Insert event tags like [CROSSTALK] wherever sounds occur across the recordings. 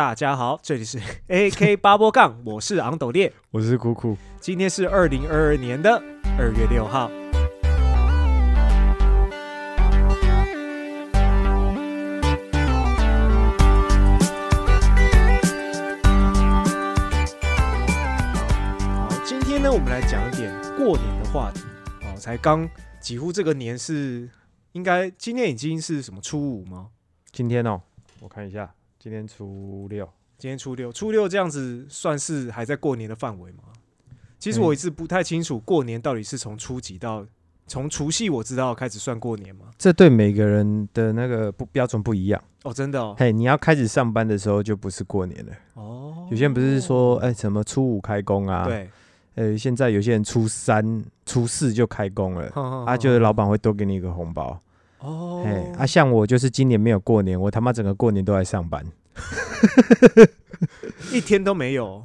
大家好，这里是 [LAUGHS] AK 八波杠，我是昂斗烈。我是酷酷，今天是二零二二年的二月六号。好，今天呢，我们来讲一点过年的话题。哦，才刚几乎这个年是应该今天已经是什么初五吗？今天哦，我看一下，今天初六，今天初六，初六这样子算是还在过年的范围吗？其实嗯我一直不太清楚过年到底是从初几到从除夕我知道开始算过年吗？这对每个人的那个不标准不一样。哦，真的哦，嘿，你要开始上班的时候就不是过年了。哦，有些人不是说，哎、什么初五开工啊？，对，呃，现在有些人初三、初四就开工了，啊，啊就是老板会多给你一个红包。哦，哎，啊，像我就是今年没有过年，我他妈整个过年都在上班。[LAUGHS] 一天都没有，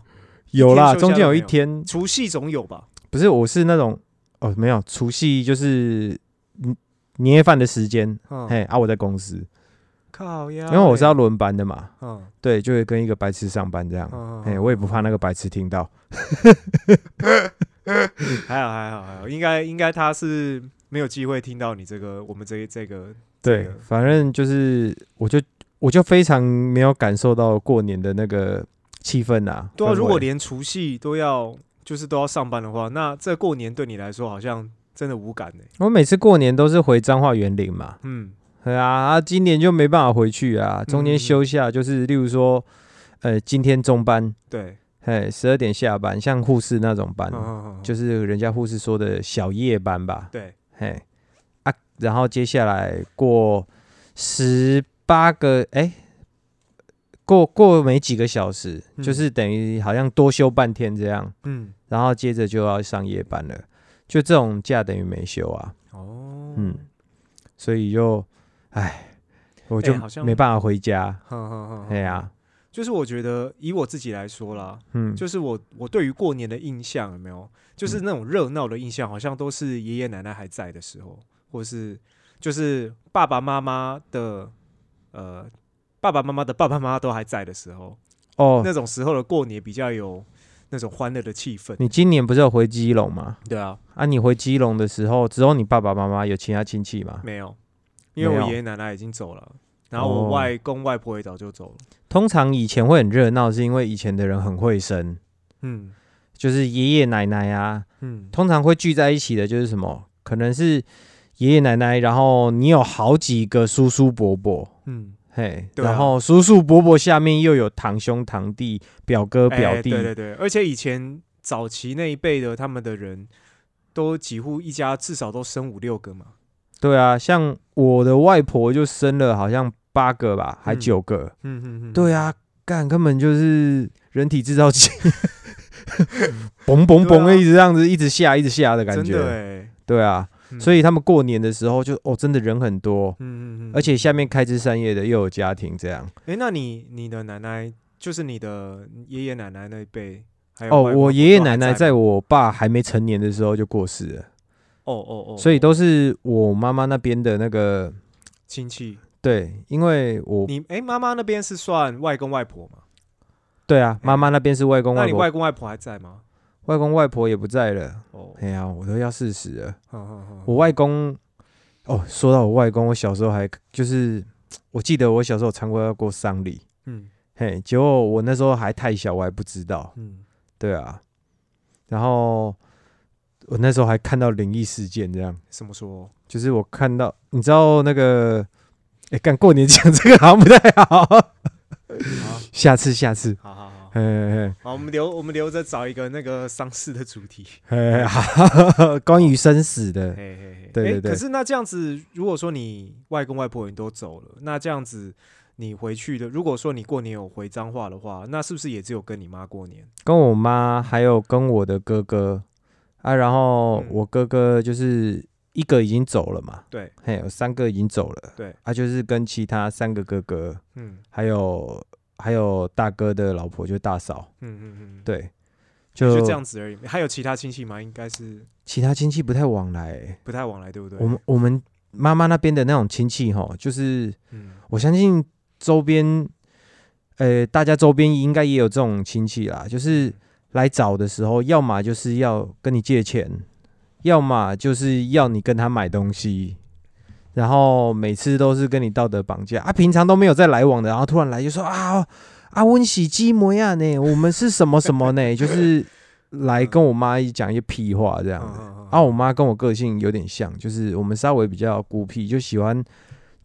有啦，中间有一天除夕总有吧？不是，我是那种哦，没有除夕就是嗯年夜饭的时间，嗯，嘿，啊，我在公司，靠呀，因为我是要轮班的嘛，嗯，对，就会跟一个白痴上班这样。嗯，哎、我也不怕那个白痴听到。[LAUGHS] 还好还好还好，应该应该他是没有机会听到你这个我们这这个对这个，反正就是，我就我就非常没有感受到过年的那个气氛啊。对啊，如果连除夕都要就是都要上班的话，那这过年对你来说好像真的无感呢。我每次过年都是回彰化园林嘛，嗯，对啊，啊，今年就没办法回去啊，中间嗯休下，就是例如说，呃，今天中班，对，哎，十二点下班，像护士那种班，就是人家护士说的小夜班吧，对，嘿啊，然后接下来过十八个，哎、过过没几个小时，嗯就是等于好像多休半天这样，嗯，然后接着就要上夜班了，就这种假等于没休啊，哦，嗯，所以就，哎，我就没办法回家，哼哼哼，哎呀、就是我觉得以我自己来说啦，嗯，就是我我对于过年的印象有没有，就是那种热闹的印象，好像都是爷爷奶奶还在的时候，或是就是爸爸妈妈的呃爸爸妈妈的爸爸妈妈都还在的时候，哦，那种时候的过年比较有那种欢乐的气氛。你今年不是有回基隆吗？对啊，啊，你回基隆的时候，只有你爸爸妈妈有其他亲戚吗？没有，因为我爷爷奶奶已经走了，然后我哦外公外婆也早就走了。通常以前会很热闹，是因为以前的人很会生，嗯就是爷爷奶奶啊，嗯，通常会聚在一起的，就是什么？可能是爷爷奶奶，然后你有好几个叔叔伯伯，嗯，嘿，对啊。然后叔叔伯伯下面又有堂兄堂弟、表哥表哎弟，对对对，而且以前早期那一辈的他们的人都几乎一家至少都生五六个嘛。对啊，像我的外婆就生了好像八个吧，还嗯。九个，嗯嗯嗯，对啊，干根本就是人体制造机，[LAUGHS] 嘣嘣嘣的一直这样子一直下一直下的感觉，哎，对啊，嗯。所以他们过年的时候就哦，真的人很多，嗯嗯嗯，而且下面开枝散叶的又有家庭这样。哎，那你你的奶奶就是你的爷爷奶奶那一辈，还有哦，我爷爷奶奶在我爸还没成年的时候就过世了，哦哦哦，所以都是我妈妈那边的那个亲戚。对，因为我你哎，妈妈那边是算外公外婆嘛？对啊，妈妈那边是外公外婆那你外婆，外公外婆还在吗？外公外婆也不在了。哦，哎呀，我都要四十了。好好好我外公，哦，说到我外公，我小时候还就是，我记得我小时候参过要过丧礼，嗯嘿，结果我那时候还太小，我还不知道。嗯，对啊，然后我那时候还看到灵异事件，这样怎么说？就是我看到，你知道那个，哎，干过年讲这个好像不太，好，下次下次，好好好。嘿嘿好，我们留我们留着找一个那个丧事的主题。嘿，嘿好，[LAUGHS] 关于生死的，嘿嘿嘿，对对对诶可是那这样子，如果说你外公外婆也都走了，那这样子你回去的，如果说你过年有回彰化的话，那是不是也只有跟你妈过年？跟我妈还有跟我的哥哥啊，然后嗯我哥哥就是一个已经走了嘛，对。嘿，有三个已经走了，对，啊，就是跟其他三个哥哥，嗯。还有还有大哥的老婆就大嫂，嗯嗯嗯，对，就就这样子而已。还有其他亲戚吗？应该是其他亲戚不太往来欸、不太往来，对不对？我们我们妈妈那边的那种亲戚哈，就是嗯。我相信周边呃，大家周边应该也有这种亲戚啦，就是来找的时候，要么就是要跟你借钱，要么就是要你跟他买东西，然后每次都是跟你道德绑架啊，平常都没有在来往的，然后突然来就说啊啊温喜基模样呢，我们是什么什么呢？[LAUGHS] 就是来跟我妈一讲一些屁话这样啊，我妈跟我个性有点像，就是我们稍微比较孤僻，就喜欢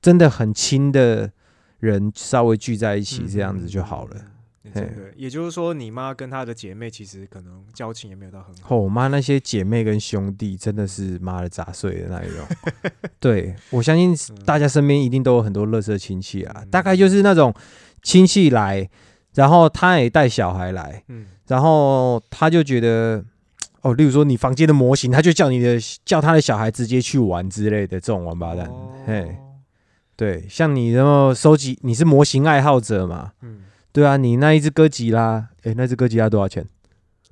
真的很亲的人稍微聚在一起，这样子就好了。嗯。嗯真的，也就是说，你妈跟她的姐妹其实可能交情也没有到很好。哦，我妈那些姐妹跟兄弟真的是妈的杂碎的那一种。[LAUGHS] 对我相信大家身边一定都有很多乐色亲戚啊，嗯大概就是那种亲戚来，然后他也带小孩来，嗯，然后他就觉得。哦，例如说你房间的模型，他就叫你的叫他的小孩直接去玩之类的这种王八蛋，哦嘿，对，像你然后收集，你是模型爱好者嘛？嗯，对啊，你那一只哥吉拉，诶，那只哥吉拉多少钱？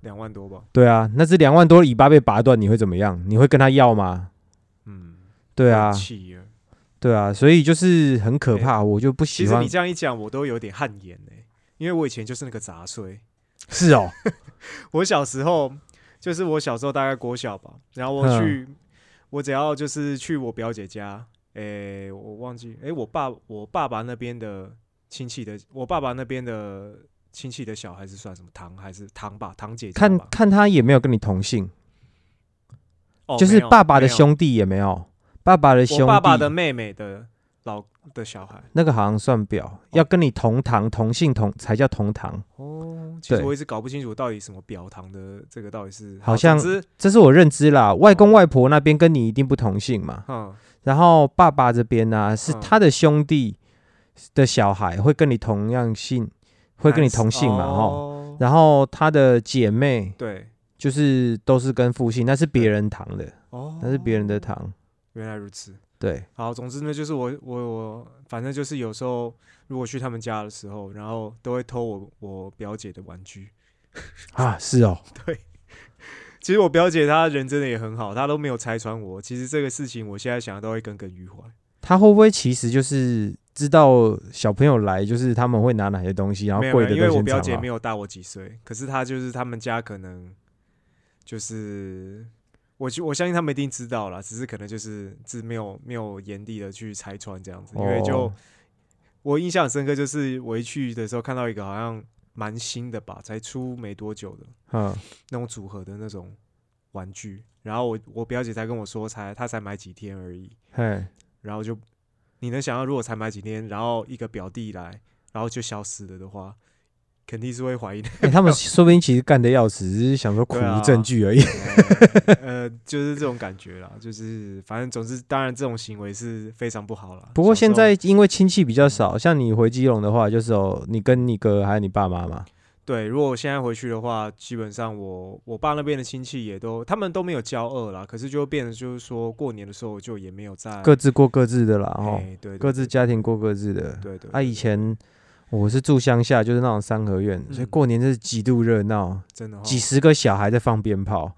两万多吧。对啊，那只两万多的尾巴被拔断，你会怎么样？你会跟他要吗？嗯，对啊，气了。对啊，所以就是很可怕，我就不喜欢其实你。这样一讲，我都有点汗颜呢，因为我以前就是那个杂碎。是哦，[LAUGHS] 我小时候就是我小时候大概国小吧，然后我嗯去，我只要就是去我表姐家，诶、我忘记，诶、我爸我爸爸那边的亲戚的，我爸爸那边的亲戚的小孩是算什么？堂还是堂吧，堂姐看看他也没有跟你同姓，哦就是爸爸的兄弟也没有，爸爸的兄弟，爸爸的妹妹的老的小孩。那个好像算表，要跟你同堂同姓同才叫同堂。哦，其实我一直搞不清楚到底什么表堂的这个到底是，好像这是我认知啦，外公外婆那边跟你一定不同姓嘛。嗯，然后爸爸这边呢、是嗯。他的兄弟的小孩会跟你同样姓，会跟你同姓嘛，哦，然后他的姐妹对，就是都是跟父姓，那是别人堂的，哦，那是别人的堂。原来如此。对，好，总之呢，就是我我我，反正就是有时候如果去他们家的时候，然后都会偷我我表姐的玩具。啊，是哦，[LAUGHS] 对其实我表姐她人真的也很好，她都没有拆穿我。其实这个事情我现在想都会耿耿于怀。他会不会其实就是知道小朋友来，就是他们会拿哪些东西，然后贵的因为我表姐没有大我几岁，可是她就是他们家可能就是。我就我相信他们一定知道了，只是可能就是只没有没有严厉的去拆穿这样子，因为就、哦我印象很深刻，就是我一去的时候看到一个好像蛮新的吧，才出没多久的嗯，那种组合的那种玩具，然后我我表姐才跟我说才她才买几天而已，嘿，然后就你能想象如果才买几天，然后一个表弟来，然后就消失了的话，肯定是会怀疑的。[LAUGHS] 欸他们 [LAUGHS] 说不定其实干的要死，只是想说苦无证据而已。[LAUGHS] 呃，就是这种感觉啦，就是反正总之，当然这种行为是非常不好了。不过现在因为亲戚比较少，像你回基隆的话，就是哦你跟你哥还有你爸妈嘛。对，如果我现在回去的话，基本上我我爸那边的亲戚也都，他们都没有交恶啦，可是就变得就是说过年的时候就也没有在各自过各自的啦，哈，各自家庭过各自的。对对啊，以前我是住乡下，就是那种三合院，所以嗯过年真是极度热闹，真的、哦、几十个小孩在放鞭炮。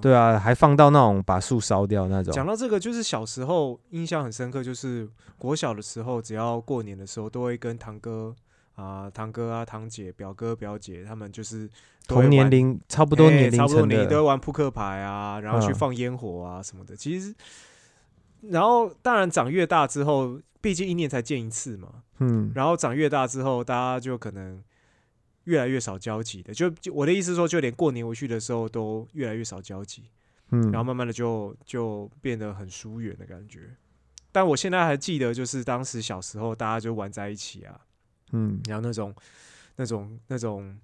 对啊，还放到那种把树烧掉那种。讲到这个，就是小时候印象很深刻，就是国小的时候，只要过年的时候，都会跟堂哥啊、堂哥啊、堂姐、表哥、表姐他们就是同年龄差不多哎年龄差不多年龄都会玩扑克牌啊，然后去嗯放烟火啊什么的。其实，然后当然长越大之后，毕竟一年才见一次嘛，嗯，然后长越大之后，大家就可能越来越少交集的。就就我的意思说，就连过年回去的时候都越来越少交集。嗯，然后慢慢的就就变得很疏远的感觉。但我现在还记得，就是当时小时候大家就玩在一起啊，嗯，然后那种那种那种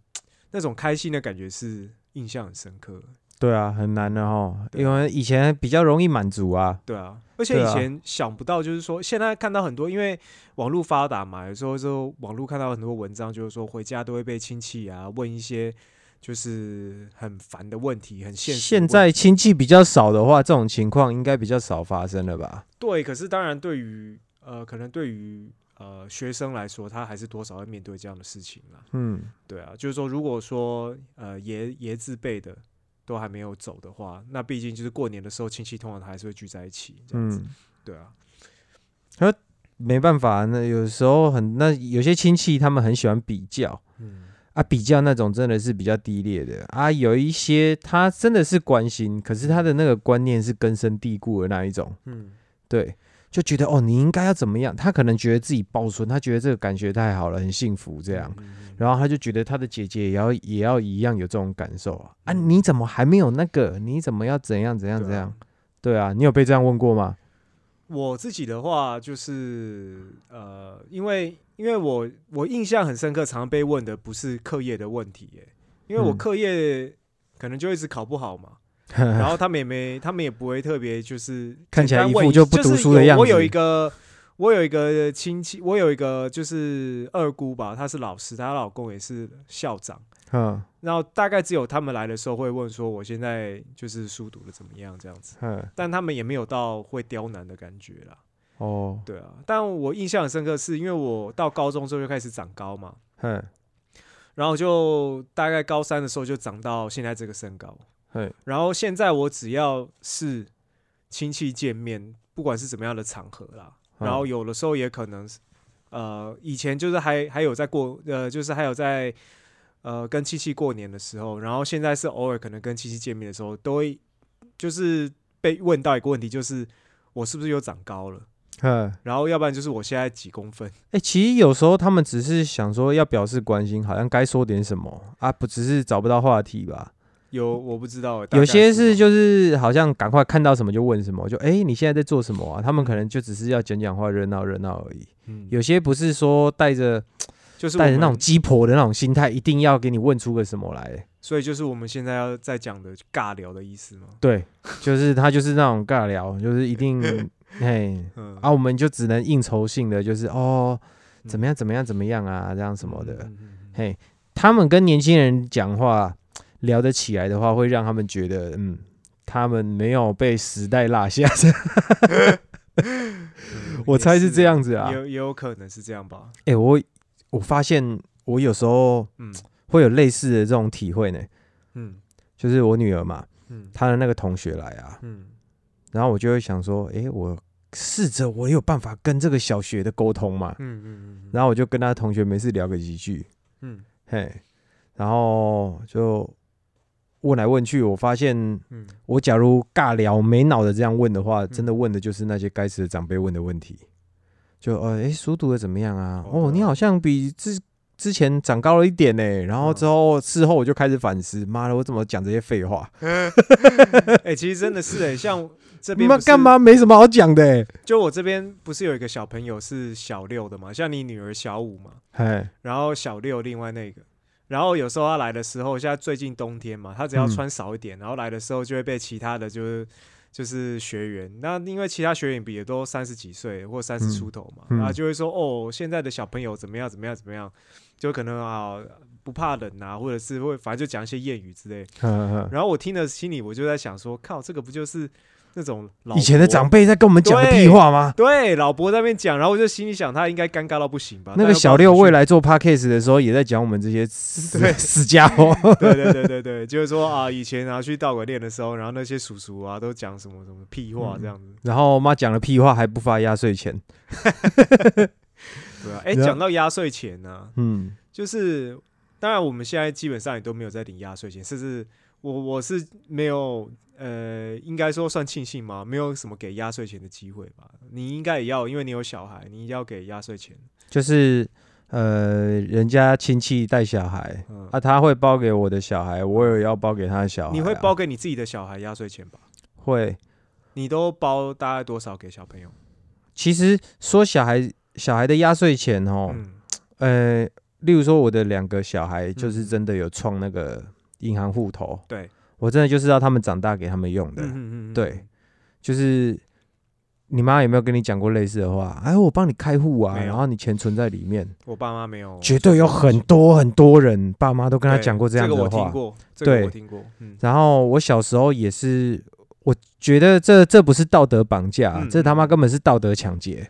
那种开心的感觉是印象很深刻的。对啊，很难的哈，因为以前比较容易满足啊。对啊，而且以前想不到，就是说现在看到很多，因为网络发达嘛，有时候就网络看到很多文章，就是说回家都会被亲戚啊问一些就是很烦的问题，很现实。现在亲戚比较少的话，这种情况应该比较少发生了吧？对，可是当然对于呃，可能对于呃学生来说，他还是多少会面对这样的事情啦。嗯，对啊，就是说，如果说呃爷爷字辈的都还没有走的话，那毕竟就是过年的时候，亲戚通常还是会聚在一起这样子。嗯，对啊，没办法，那有时候很那有些亲戚他们很喜欢比较嗯。啊，比较那种真的是比较低劣的。啊，有一些他真的是关心，可是他的那个观念是根深蒂固的那一种，嗯。对，就觉得哦你应该要怎么样，他可能觉得自己抱孙，他觉得这个感觉太好了，很幸福这样。然后他就觉得他的姐姐也要也要一样有这种感受啊！啊，嗯你怎么还没有那个？你怎么要怎样怎样怎样？对啊，你有被这样问过吗？我自己的话就是呃，因为因为我我印象很深刻，常常被问的不是课业的问题，耶，因为我嗯课业可能就一直考不好嘛，[LAUGHS] 然后他们也没，他们也不会特别就是看起来一副就不读书的样子是有我有一个，我有一个亲戚，我有一个就是二姑吧，她是老师，她老公也是校长。嗯然后大概只有他们来的时候会问说，我现在就是书读的怎么样这样子，嗯但他们也没有到会刁难的感觉啦。哦对啊，但我印象很深刻，是因为我到高中之后就开始长高嘛，嗯然后就大概高三的时候就长到现在这个身高。嘿然后现在我只要是亲戚见面，不管是怎么样的场合啦，嗯然后有的时候也可能是，呃，以前就是还还有在过，呃，就是还有在呃跟七戚过年的时候，然后现在是偶尔可能跟七戚见面的时候，都会就是被问到一个问题，就是我是不是又长高了？哼，然后要不然就是我现在几公分？哎、其实有时候他们只是想说要表示关心，好像该说点什么啊，不只是找不到话题吧？有我不知道有些是就是好像赶快看到什么就问什么，就哎、你现在在做什么啊？他们可能就只是要讲讲话热闹热闹而已。嗯有些不是说带着就是带着那种鸡婆的那种心态，一定要给你问出个什么来。所以就是我们现在要在讲的尬聊的意思吗？对，就是他就是那种尬聊，[LAUGHS] 就是一定 [LAUGHS] 嘿嗯啊，我们就只能应酬性的，就是哦怎么样怎么样怎么样啊，这样什么的。嘿，他们跟年轻人讲话聊得起来的话，会让他们觉得嗯，他们没有被时代落下。嗯 [LAUGHS] 我猜是这样子啊。也。有也有可能是这样吧。哎、我我发现我有时候嗯。会有类似的这种体会呢，嗯。就是我女儿嘛，嗯。她的那个同学来啊，嗯。然后我就会想说，哎，我试着我有办法跟这个小学的沟通嘛，嗯嗯然后我就跟他同学没事聊个几句，嗯。嘿，然后就问来问去，我发现嗯我假如尬聊没脑的这样问的话，真嗯的问的就是那些该死的长辈问的问题，就呃，诶，书读的怎么样啊？哦，你好像比之之前长高了一点呢。然后嗯之后事后我就开始反思，妈的，我怎么讲这些废话？嗯。哎，其实真的是哎，[LAUGHS] 像这边干？嘛没什么好讲的、欸？就我这边不是有一个小朋友是小六的嘛，像你女儿小五嘛，嘿，然后小六另外那个。然后有时候他来的时候，现在最近冬天嘛，他只要嗯。穿少一点，然后来的时候就会被其他的就是就是学员，那因为其他学员比也都三十几岁或三十嗯出头嘛，嗯。然后就会说哦，现在的小朋友怎么样怎么样怎么样，就可能啊不怕冷啊，或者是会反正就讲一些谚语之类。然后我听了心里我就在想说，靠，这个不就是那种老以前的伯长辈在跟我们讲的屁话吗？对老伯在那边讲，然后我就心里想他应该尴尬到不行吧？那个小六未来做 podcast 的时候，也在讲我们这些死 [LAUGHS] 家伙。对对对对对，就是说啊，以前啊去道馆练的时候，然后那些叔叔啊都讲什么什么屁话这样子，然后妈讲了屁话还不发压岁钱，[LAUGHS] 对啊。哎，讲到压岁钱呢、嗯，就是当然我们现在基本上也都没有在领压岁钱，甚至我我是没有呃，应该说算庆幸吗？没有什么给压岁钱的机会吧？你应该也要，因为你有小孩，你要给压岁钱。就是呃，人家亲戚带小孩嗯，啊，他会包给我的小孩，我也要包给他的小孩啊。你会包给你自己的小孩压岁钱吧？会？你都包大概多少给小朋友？其实说小孩小孩的压岁钱哦，嗯呃，例如说我的两个小孩，就是嗯真的有创那个银行户头，对，我真的就是要他们长大给他们用的。嗯嗯嗯对，就是你妈有没有跟你讲过类似的话？哎，我帮你开户啊，然后你钱存在里面，我爸妈没有，绝对有很多很多人爸妈都跟他讲过这样的话。我听过，这个对我听过，嗯，然后我小时候也是，我觉得这这不是道德绑架，嗯这他妈根本是道德抢劫。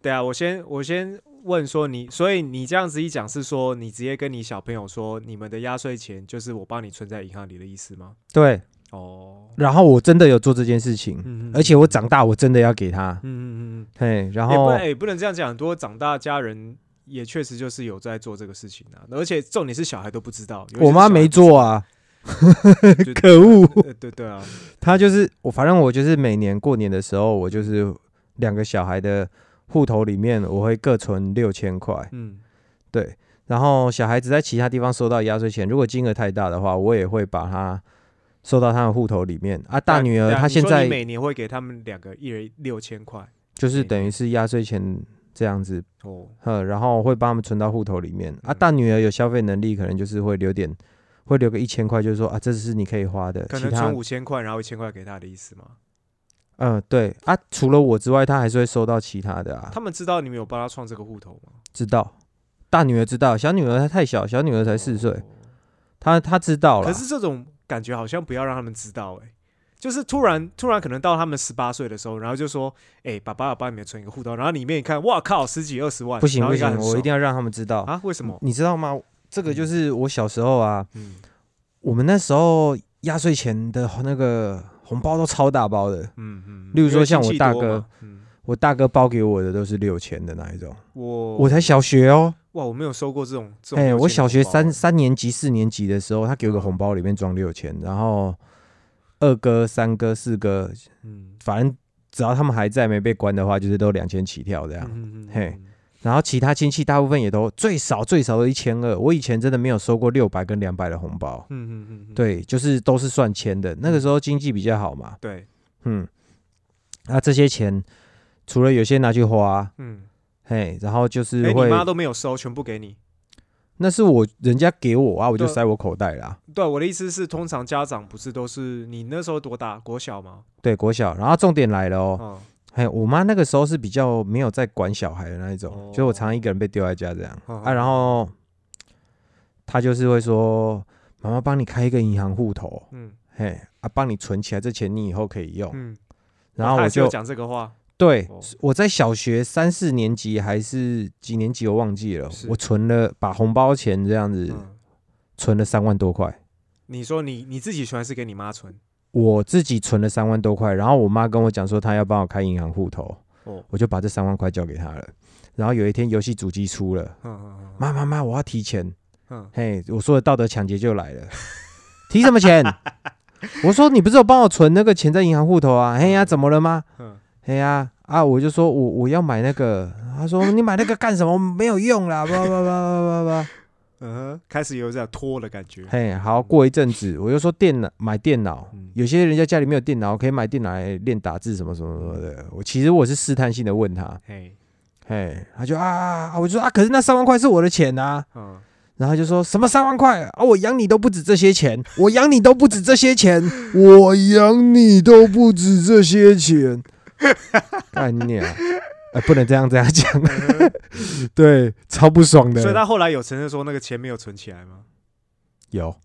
对啊，我先我先问说你，所以你这样子一讲是说你直接跟你小朋友说，你们的压岁钱就是我帮你存在银行里的意思吗？对，哦，然后我真的有做这件事情，嗯而且我长大我真的要给他，嗯嗯嗯嗯，嘿，然后也不能哎、不能这样讲，很多长大家人也确实就是有在做这个事情啊，而且重点是小孩都不知道，我妈没做啊，[LAUGHS] 可恶，对对对啊，她就是我，反正我就是每年过年的时候，我就是两个小孩的户头里面，我会各存六千块，嗯对，然后小孩子在其他地方收到压岁钱，如果金额太大的话，我也会把它收到他的户头里面啊。大女儿她现在每年会给他们两个一人六千块就是等于是压岁钱这样子，哦，呃，然后会帮他们存到户头里面啊。嗯大女儿有消费能力，可能就是会留点，会留个一千块，就是说啊，这是你可以花的，可能存五千块，然后一千块给他的意思吗？嗯，对啊，除了我之外，他还是会收到其他的啊。他们知道你们有帮他创这个户头吗？知道，大女儿知道，小女儿她太小，小女儿才四岁，哦她她知道了。可是这种感觉好像不要让他们知道、欸，就是突然突然可能到他们十八岁的时候，然后就说，哎、爸爸要帮你们存一个户头，然后里面一看，哇靠，十几二十万，不行不行，我一定要让他们知道。啊？为什么？你知道吗？这个就是我小时候啊，嗯我们那时候压岁钱的那个红包都超大包的，嗯嗯，例如说像我大哥，嗯，我大哥包给我的都是六千的那一种。我我才小学哦，哇，我没有收过这种这种哎、6000我小学三三年级、四年级的时候，他给我个嗯红包，里面装六千，然后二哥、三哥、四哥，嗯。反正只要他们还在没被关的话，就是都两千起跳这样。嗯嗯嘿然后其他亲戚大部分也都最少最少都一千二，我以前真的没有收过六百跟两百的红包，嗯嗯嗯，嗯对，就是都是算千的。那个时候经济比较好嘛，对，嗯，那、这些钱除了有些拿去花，嗯，嘿，然后就是哎、会，你妈都没有收，全部给你。那是我人家给我啊，我就塞我口袋啦。对，我的意思是，通常家长不是都是你那时候多大？国小吗？对，国小，然后重点来了哦，哦，嘿，我妈那个时候是比较没有在管小孩的那一种，哦就我常常一个人被丢在家这样、哦啊，然后她就是会说，妈妈帮你开一个银行户头，嗯嘿，啊，帮你存起来，这钱你以后可以用。嗯，然后我就讲这个话，对哦，我在小学三四年级还是几年级我忘记了，我存了把红包钱这样子嗯，存了三万多块。你说你你自己存还是给你妈存？我自己存了三万多块，然后我妈跟我讲说她要帮我开银行户头，哦，我就把这三万块交给她了。然后有一天游戏主机出了，妈妈妈，我要提钱。嗯，嘿，我说的道德抢劫就来了，[LAUGHS] 提什么钱？我说你不是有帮我存那个钱在银行户头啊？嘿呀，怎么了吗？嗯嘿呀，啊，我就说我我要买那个，他说你买那个干什么？没有用啦，叭叭叭叭叭叭。嗯哼，开始有这样拖的感觉。嘿，好，过一阵子我又说电脑买电脑嗯，有些人家家里没有电脑，可以买电脑来练打字什么什么什么的。我其实我是试探性的问他，嘿，嘿，他就啊，我就说啊，可是那三万块是我的钱啊。嗯，然后他就说什么三万块啊，我养你都不止这些钱，[LAUGHS] 我养你都不止这些钱，[LAUGHS] 我养你都不止这些钱。干你啊！哎，不能这样这样讲，[LAUGHS] 对，超不爽的。所以他后来有承认说那个钱没有存起来吗？有，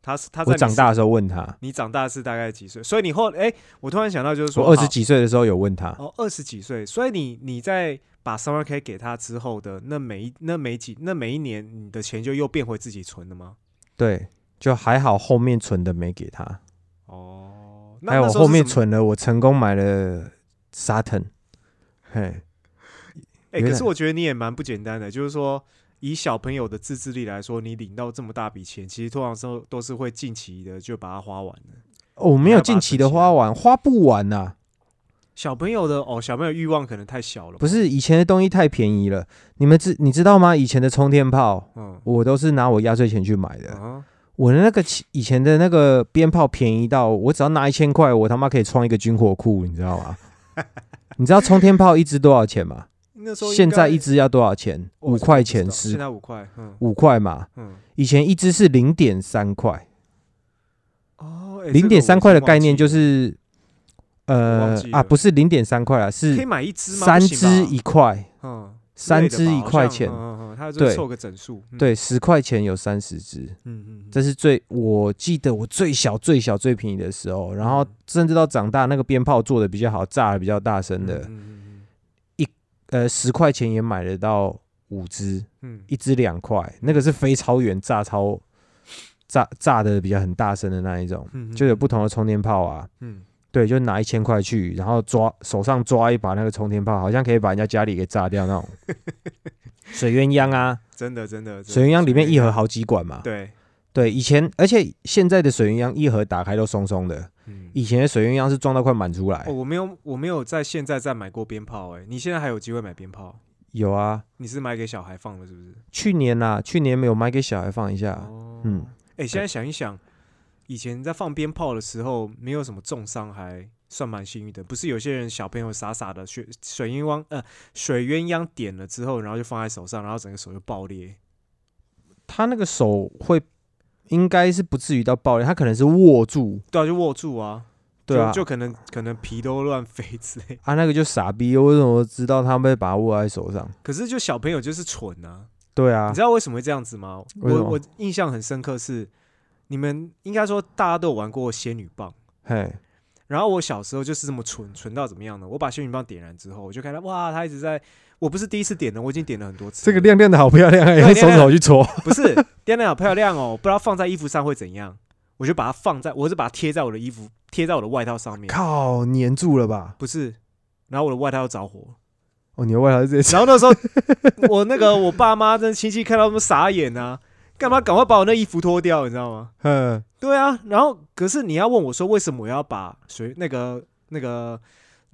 他是他在长大的时候问他，你长大是大概几岁？所以你后哎，我突然想到就是说，我二十几岁的时候有问他，哦，二十几岁，所以你你在把 summer K 给他之后的那每一那每几那每一年，你的钱就又变回自己存了吗？对，就还好后面存的没给他，哦，那还有我后面存了，我成功买了沙腾，嘿，哎、可是我觉得你也蛮不简单的，就是说以小朋友的自制力来说，你领到这么大笔钱，其实通常都都是会近期的就把它花完了。哦我没有近期的花完，花不完呐、小朋友的哦，小朋友欲望可能太小了，不是以前的东西太便宜了，你们知你知道吗？以前的冲天炮，嗯我都是拿我压岁钱去买的。啊，我的那个以前的那个鞭炮便宜到，我只要拿一千块，我他妈可以创一个军火库，你知道吗？你知道冲天炮一支多少钱吗？那时候现在一支要多少钱？五块钱是现在五块，嗯。五块嘛。嗯，以前一支是零点三块，哦，哎零点三块的概念就是，呃啊，不是零点三块啊，经忘记了可以是买一支吗？三不行吧？支一块，嗯，三支之类的吧一块钱嗯嗯嗯，它凑个整数，嗯，对，十块钱有三十支。嗯嗯，这是最我记得我最小最小最便宜的时候，然后甚至到长大那个鞭炮做的比较好，炸的比较大声的，嗯嗯呃，十块钱也买得到五只，嗯一只两块，那个是飞超远，炸超炸炸的比较很大声的那一种，嗯就有不同的充电炮啊。嗯，对，就拿一千块去，然后抓手上抓一把那个充电炮，好像可以把人家家里给炸掉那种。[LAUGHS] 水鸳鸯啊，真的，真的水鸳鸯里面一盒好几管嘛。对，对，以前而且现在的水鸳鸯一盒打开都松松的，嗯，以前的水鸳鸯是装到快满出来哦，。我没有我没有在现在再买过鞭炮，哎，你现在还有机会买鞭炮？有啊，你是买给小孩放的，是不是？去年啊，去年没有买给小孩放一下。哦，嗯，哎，现在想一想，以前在放鞭炮的时候，没有什么重伤，还算蛮幸运的。不是有些人小朋友傻傻的水水鸳鸯呃水鸳鸯点了之后，然后就放在手上，然后整个手就爆裂。他那个手会应该是不至于到爆裂，他可能是握住，对啊，就握住啊，对啊，就就可能可能皮都乱飞之类。啊那个就傻逼，为什么知道他会把它握在手上？可是就小朋友就是蠢啊，对啊你知，道为什么会这样子吗？我我印象很深刻是，你们应该说大家都有玩过仙女棒。嘿，然后我小时候就是这么蠢，蠢到怎么样呢？我把仙女棒点燃之后，我就看到哇，它一直在，我不是第一次点的，我已经点了很多次。这个亮亮的好漂亮，用手亮亮手去戳。不是亮亮好漂亮哦，不知道放在衣服上会怎样，我就把它放在，我是把它贴在我的衣服，贴在我的外套上面。靠，粘住了吧？不是，然后我的外套要着火，哦，你的外套是直接然后那时候我那个我爸妈跟亲戚看到他们傻眼啊，干嘛赶快把我那衣服脱掉，你知道吗？嗯，对啊，然后可是你要问我说，为什么我要把水那个那个那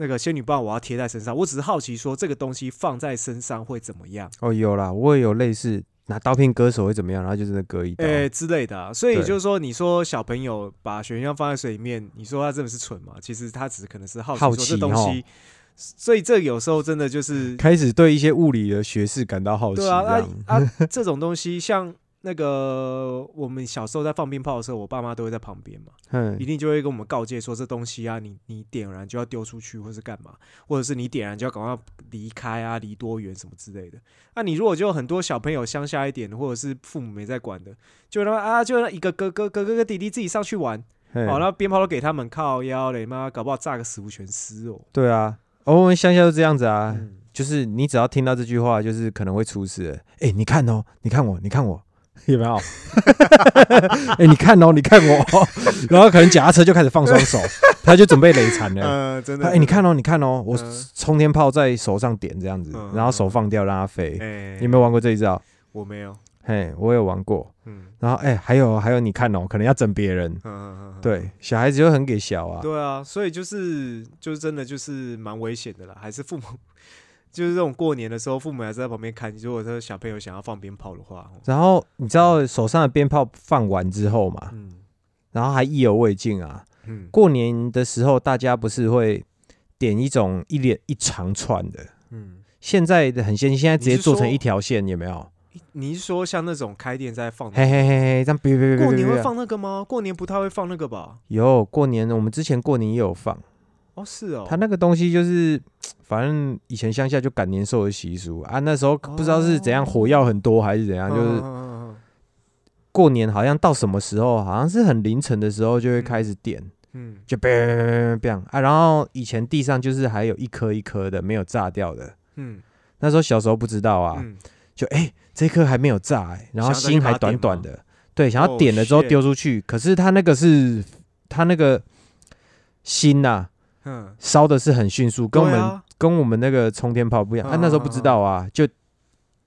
个仙女棒我要贴在身上？我只是好奇说，这个东西放在身上会怎么样？哦，有啦，我也有类似拿刀片割手会怎么样，然后就真的割一刀。诶、之类的、啊。所以对就是说，你说小朋友把水鸳鸯放在水里面，你说他真的是蠢吗？其实他只是可能是好奇好说这东西。所以这有时候真的就是开始对一些物理的学士感到好奇。对啊，啊这样啊，这种东西像那个我们小时候在放鞭炮的时候，我爸妈都会在旁边嘛。一嗯，定就会跟我们告诫说，这东西啊，你你点燃就要丢出去，或是干嘛，或者是你点燃就要赶快离开啊，离多远什么之类的。那、你如果就很多小朋友乡下一点，或者是父母没在管的，就他妈啊，就那一个哥哥哥哥跟弟弟自己上去玩，嘿好、那鞭炮都给他们靠腰嘞，妈搞不好炸个死无全尸哦。对啊，哦我们乡下都这样子啊，嗯，就是你只要听到这句话，就是可能会出事了。哎、你看哦，你看我，你看我，有没有？[LAUGHS] 哎、你看哦，你看我，然后可能脚踏车就开始放双手，他就准备累残了。呃，真的，哎、你看哦，你看哦，我冲天炮在手上点这样子，嗯然后手放掉让它飞。有没有玩过这一招？我没有，嘿，我有玩过。嗯然后哎、还有还有，你看哦，可能要整别人。嗯嗯嗯，对，小孩子就很给小啊。对啊，所以就是就是真的就是蛮危险的啦，还是父母就是这种过年的时候，父母还是在旁边看。如果说小朋友想要放鞭炮的话，哦然后你知道手上的鞭炮放完之后嘛，嗯然后还意犹未尽啊。嗯过年的时候，大家不是会点一种一连一长串的，嗯，现在的很先进，现在直接做成一条线，有没有？你是说像那种开店在放，嘿嘿嘿嘿，这样别别别别过年会放那个吗？过年不太会放那个吧？有过年，我们之前过年也有放，哦，是哦，他那个东西就是，[TSK] 反正以前乡下就赶年兽的习俗啊，那时候不知道是怎样，火药很多还是怎样，就是过年好像到什么时候，好像是很凌晨的时候就会开始点，嗯。就 bang bang 啊，然后以前地上就是还有一颗一颗的没有炸掉的，嗯。那时候小时候不知道啊，嗯，就哎、这颗还没有炸哎、然后想要再心还把它点短短的，对，想要 Oh, 点了之后 shit 丢出去，可是他那个是他那个心呐、嗯，烧的是很迅速，跟我们、啊。跟我们那个冲天炮不一样，啊，那时候不知道啊，就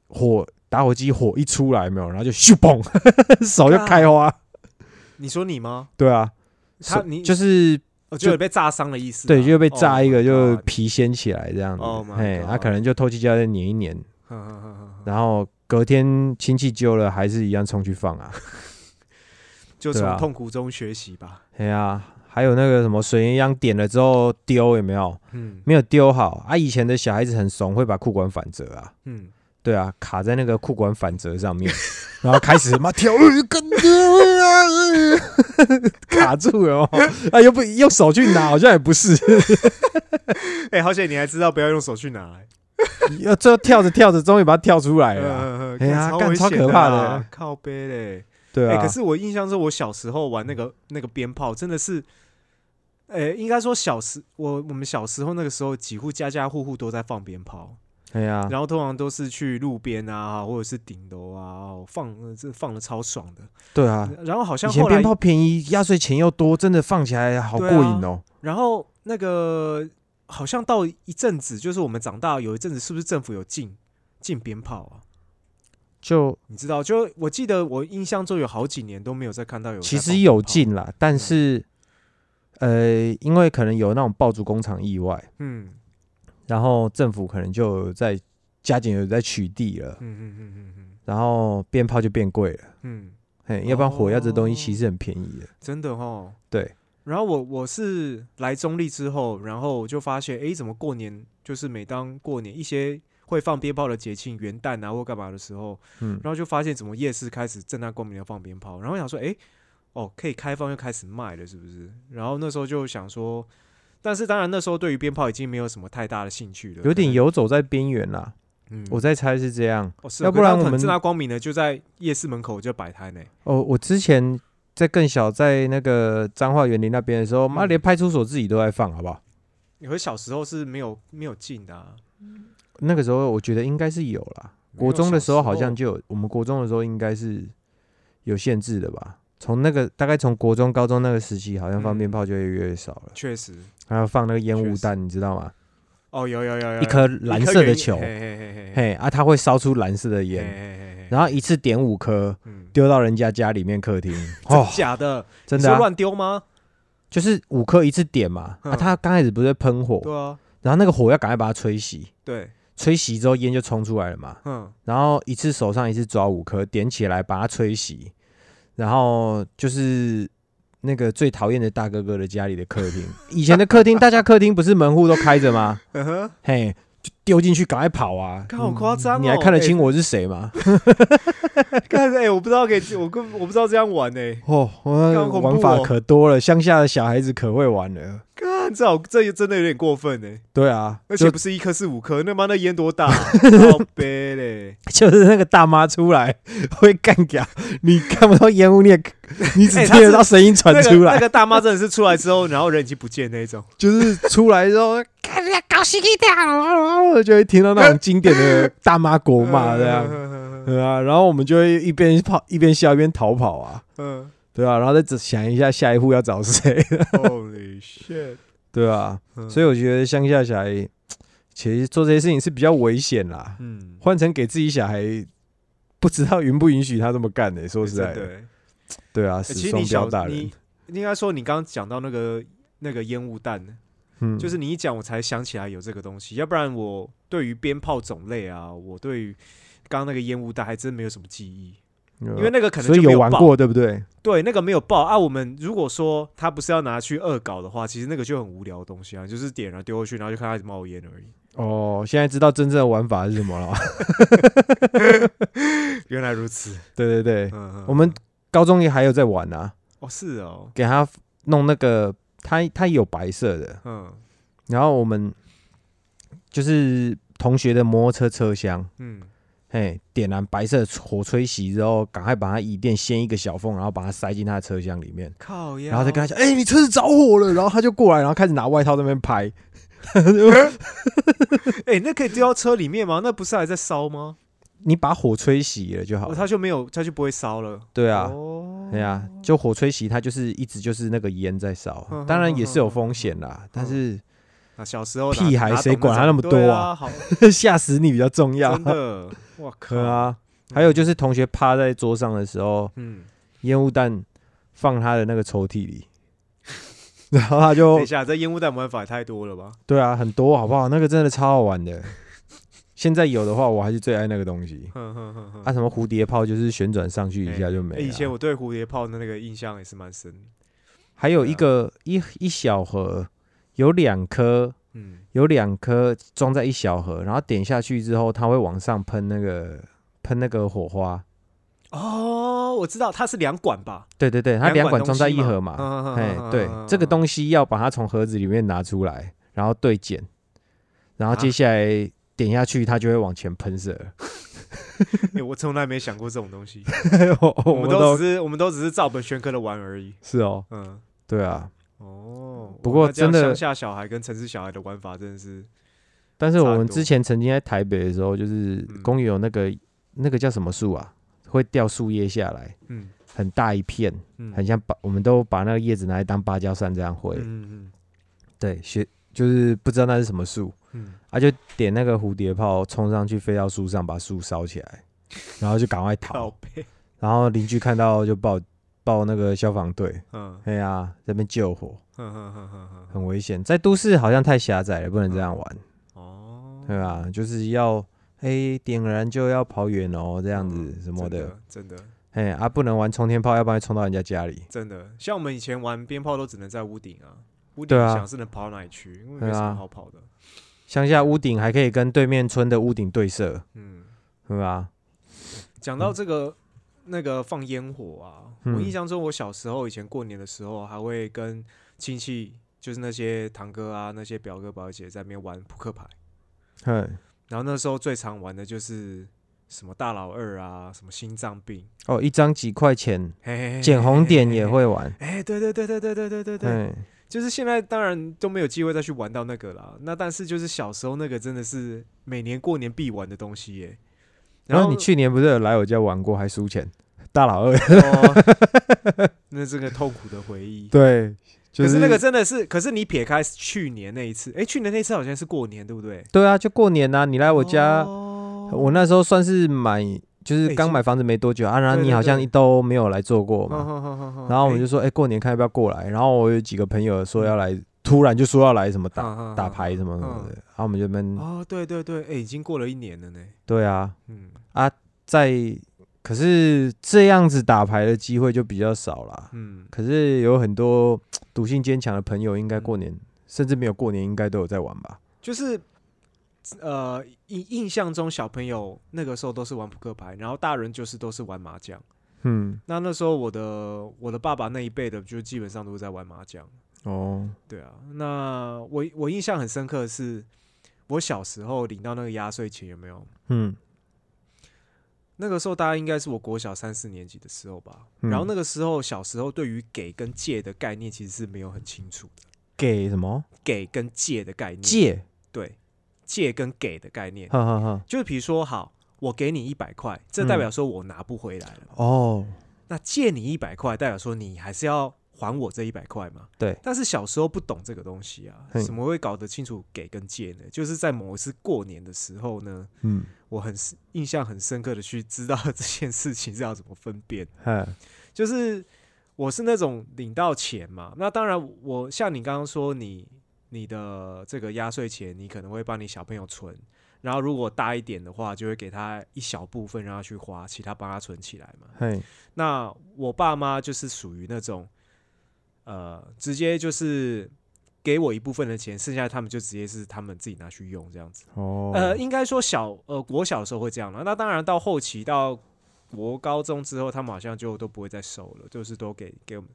火打火机火一出来没有，然后就咻嘣，[LAUGHS] 手就开花，你说你吗？对啊，他你就是我就有被炸伤的意思啊，对，就被炸一个 Oh 就皮掀起来这样子。嘿，他、可能就透气胶再粘一粘，然后隔天亲戚揪了还是一样冲去放啊。就对啊从痛苦中学习吧。哎呀，还有那个什么水银枪点了之后丢有没有？嗯没有丢好啊！以前的小孩子很怂，会把裤管反折啊。嗯，对啊，卡在那个裤管反折上面，[LAUGHS] 然后开始妈跳，卡住了哦，啊又不用手去拿，好像也不是，哎，好险你还知道不要用手去拿，哎要最后跳着跳着，终于把它跳出来了哎呀超危险的可怕的靠背嘞。哎、对啊，可是我印象中，我小时候玩那个那个鞭炮，真的是，哎、应该说小时我我们小时候那个时候，几乎家家户户都在放鞭炮。哎呀，然后通常都是去路边啊，或者是顶楼啊放，这放的超爽的。对啊，然后好像以前鞭炮便宜，压岁钱又多，真的放起来好过对啊瘾哦。然后那个好像到一阵子，就是我们长大有一阵子，是不是政府有禁禁鞭炮啊？就你知道，就我记得我印象中有好几年都没有再看到有其实有鞭炮，禁啦，但是呃，因为可能有那种爆竹工厂意外，嗯然后政府可能就在加紧有在取缔了，嗯嗯嗯嗯嗯然后鞭炮就变贵了。嗯，嘿，要不然火药这东西其哦实很便宜的。真的哦。对，然后我我是来中立之后，然后我就发现，哎，怎么过年就是每当过年一些会放鞭炮的节庆，元旦啊或干嘛的时候，嗯，然后就发现怎么夜市开始正大光明的放鞭炮，然后想说，诶，哦，可以开放又开始卖了，是不是？然后那时候就想说，但是当然那时候对于鞭炮已经没有什么太大的兴趣了，有点，游走在边缘啦。嗯我在猜是这样。哦是哦要不然我们正大光明的就在夜市门口就摆摊呢，哦，我之前在更小，在那个彰化园林那边的时候，妈嗯连派出所自己都在放，好不好？你和小时候是没有没有进的、啊，那个时候我觉得应该是有啦。有国中的时候好像就有，我们国中的时候应该是有限制的吧？从那个大概从国中、高中那个时期，好像放嗯鞭炮就会越来越少了。确实，还有放那个烟雾弹，你知道吗？哦有有有有。一颗蓝色的球，嘿嘿嘿嘿嘿啊，它会烧出蓝色的烟，然后一次点五颗，嗯，丢到人家家里面客厅。[LAUGHS] 真哦，假的？真的啊，你乱丢吗？就是五颗一次点嘛。啊，嗯它刚开始不是喷火，对啊，然后那个火要赶快把它吹熄，对，吹熄之后烟就冲出来了嘛。嗯，然后一次手上一次抓五颗，点起来把它吹熄，然后就是那个最讨厌的大哥哥的家里的客厅。[LAUGHS] 以前的客厅，大家客厅不是门户都开着吗？嗯哼，嘿，就丢进去赶快跑啊！看好夸张哦你还看得清我是谁吗？[LAUGHS] 看哎，我不知道可以，我跟我不知道这样玩呢。哦，玩法哦可多了，乡下的小孩子可会玩了。看这好，这真的有点过分呢。对啊，而且不是一颗是五颗，那妈那烟多大啊？[LAUGHS] 好悲嘞！就是那个大妈出来 [LAUGHS] 会干掉，你看不到烟雾，你也你只听得到声音传出来那，个大妈真的是出来之后，然后人已经不见那一种。就是出来之后，看人家高兴一点，啊就会听到那种经典的大妈国骂这样，嗯 [LAUGHS] 对啊，然后我们就会一边跑一边笑一边逃跑啊，嗯对啊，然后再只想一下下一步要找谁，，Holy shit！对啊，嗯。所以我觉得乡下小孩 [TSK] 其实做这些事情是比较危险啦，嗯，换成给自己小孩。不知道允不允许他这么干呢、说实在的，真的欸。对啊，欸死双其实你小标大人。你，应该说你刚刚讲到那个那个烟雾弹，嗯。就是你一讲我才想起来有这个东西，要不然我对于鞭炮种类啊，我对于刚刚那个烟雾弹还真没有什么记忆，因为那个可能所以就没，有玩过，对不对？对，那个没有爆。啊。我们如果说他不是要拿去恶搞的话，其实那个就很无聊的东西啊，就是点了丢过去，然后就看它一直冒烟而已。哦，现在知道真正的玩法是什么了？[LAUGHS] 原来如此，[LAUGHS] 对对对，嗯，嗯我们高中也还有在玩啊，哦是哦，给他弄那个，它它有白色的，嗯。然后我们就是同学的摩托车车厢，嗯，嘿，点燃白色火吹熄之后，赶快把它椅垫掀一个小缝，然后把它塞进他的车厢里面，靠呀，然后再跟他讲，哎、你车子着火了，然后他就过来，然后开始拿外套在那边拍，[LAUGHS] 哎、那可以丢到车里面吗？那不是还在烧吗？[LAUGHS] 你把火吹熄了就好哦，它就没有，它就不会烧了。对啊，哦，对啊，就火吹熄，它就是一直就是那个烟在烧哼，当然也是有风险啦，但是啊，小时候屁孩谁管他那么多啊 [LAUGHS] 吓死你比较重要。真的，我靠对，啊，还有就是同学趴在桌上的时候，嗯，烟雾弹放他的那个抽屉里，[LAUGHS] 然后他就等一下，这烟雾弹玩法也太多了吧？对啊，很多好不好？那个真的超好玩的。现在有的话，我还是最爱那个东西。[LAUGHS] 哼哼哼哼啊，什么蝴蝶炮，就是旋转上去一下就没了。欸以前我对蝴蝶炮的那个印象也是蛮深的。还有一个一一小盒，有两颗，嗯，有两颗装在一小盒，然后点下去之后，它会往上喷那个喷那个火花。哦，我知道它是两管吧？对对对，它两管装在一盒嘛嘛。哎，对，这个东西要把它从盒子里面拿出来，然后对剪，然后接下来点下去，它就会往前喷射。[LAUGHS] 欸我从来没想过这种东西。[LAUGHS] 我们都只是我们都只是照本宣科的玩而已。是哦，嗯，对啊，哦，不过真的乡下小孩跟城市小孩的玩法真的是但是我们之前曾经在台北的时候，就是嗯。公园有那个那个叫什么树啊，会掉树叶下来，嗯。很大一片，嗯，很像芭，我们都把那个叶子拿来当芭蕉扇这样挥。嗯嗯对，学就是不知道那是什么树，嗯。啊，就点那个蝴蝶炮冲上去，飞到树上把树烧起来，然后就赶快 [LAUGHS] 逃。然后邻居看到就报报那个消防队，嗯。哎呀，这边救火，很危险。在都市好像太狭窄了，不能这样玩，哦，对吧？就是要哎点燃就要跑远哦，这样子嗯什么的，真的真的。哎啊，不能玩冲天炮，要不然会冲到人家家里。真的，像我们以前玩鞭炮都只能在屋顶啊，屋顶想是能跑到哪里去，因为没什么啊好跑的，乡下屋顶还可以跟对面村的屋顶对射，嗯。对吧？讲到这个、那个放烟火啊，嗯我印象中我小时候以前过年的时候，还会跟亲戚，就是那些堂哥啊、那些表哥表姐在那边玩扑克牌。哼，然后那时候最常玩的就是什么大老二啊，什么心脏病，哦，一张几块钱，嘿嘿嘿捡红点也。会玩。哎，对对对对对对对对对，就是现在当然都没有机会再去玩到那个了。那但是就是小时候那个真的是每年过年必玩的东西耶。然后你去年不是有来我家玩过，还输钱？大老二，哦，[LAUGHS] 那是个痛苦的回忆。对，就可是那个真的是，可是你撇开去年那一次，哎、去年那一次好像是过年，对不对？对啊，就过年呐、你来我家，哦我那时候算是买，就是刚买房子没多久啊，然后你好像对都没有来做过嘛，然后我们就说，哎、过年看要不要过来？然后我有几个朋友说要来，突然就说要来什么打打牌什么什么嗯的，然后我们就边哦，对对对，哎、已经过了一年了呢。对啊，嗯啊，在可是这样子打牌的机会就比较少啦。嗯，可是有很多 [TSK] 赌性坚强的朋友，应该嗯过年、甚至没有过年，应该都有在玩吧？就是呃，印印象中小朋友那个时候都是玩扑克牌，然后大人就是都是玩麻将。嗯，那那时候我的我的爸爸那一辈的，就基本上都是在玩麻将。哦，对啊，那我我印象很深刻的是，我小时候领到那个压岁钱有没有？嗯，那个时候大概应该是我国小三四年级的时候吧。嗯然后那个时候小时候对于给跟借的概念其实是没有很清楚的，给什么给跟借的概念，借？对，借跟给的概念，哈哈哈。就是比如说好，我给你一百块，这代表说我拿不回来了。哦，那借你一百块，代表说你还是要还我这一百块嘛？对。但是小时候不懂这个东西啊，嘿怎么会搞得清楚给跟借呢？就是在某一次过年的时候呢，嗯，我很印象很深刻的去知道 [LAUGHS] 这件事情是要怎么分辨。哈，就是我是那种领到钱嘛，那当然我像你刚刚说你你的这个压岁钱，你可能会帮你小朋友存，然后如果大一点的话，就会给他一小部分让他去花，其他帮他存起来嘛。嘿，那我爸妈就是属于那种，呃，直接就是给我一部分的钱，剩下他们就直接是他们自己拿去用这样子。哦，呃，应该说小呃国小的时候会这样了，那当然到后期到国高中之后，他们好像就都不会再收了，就是都给给我们。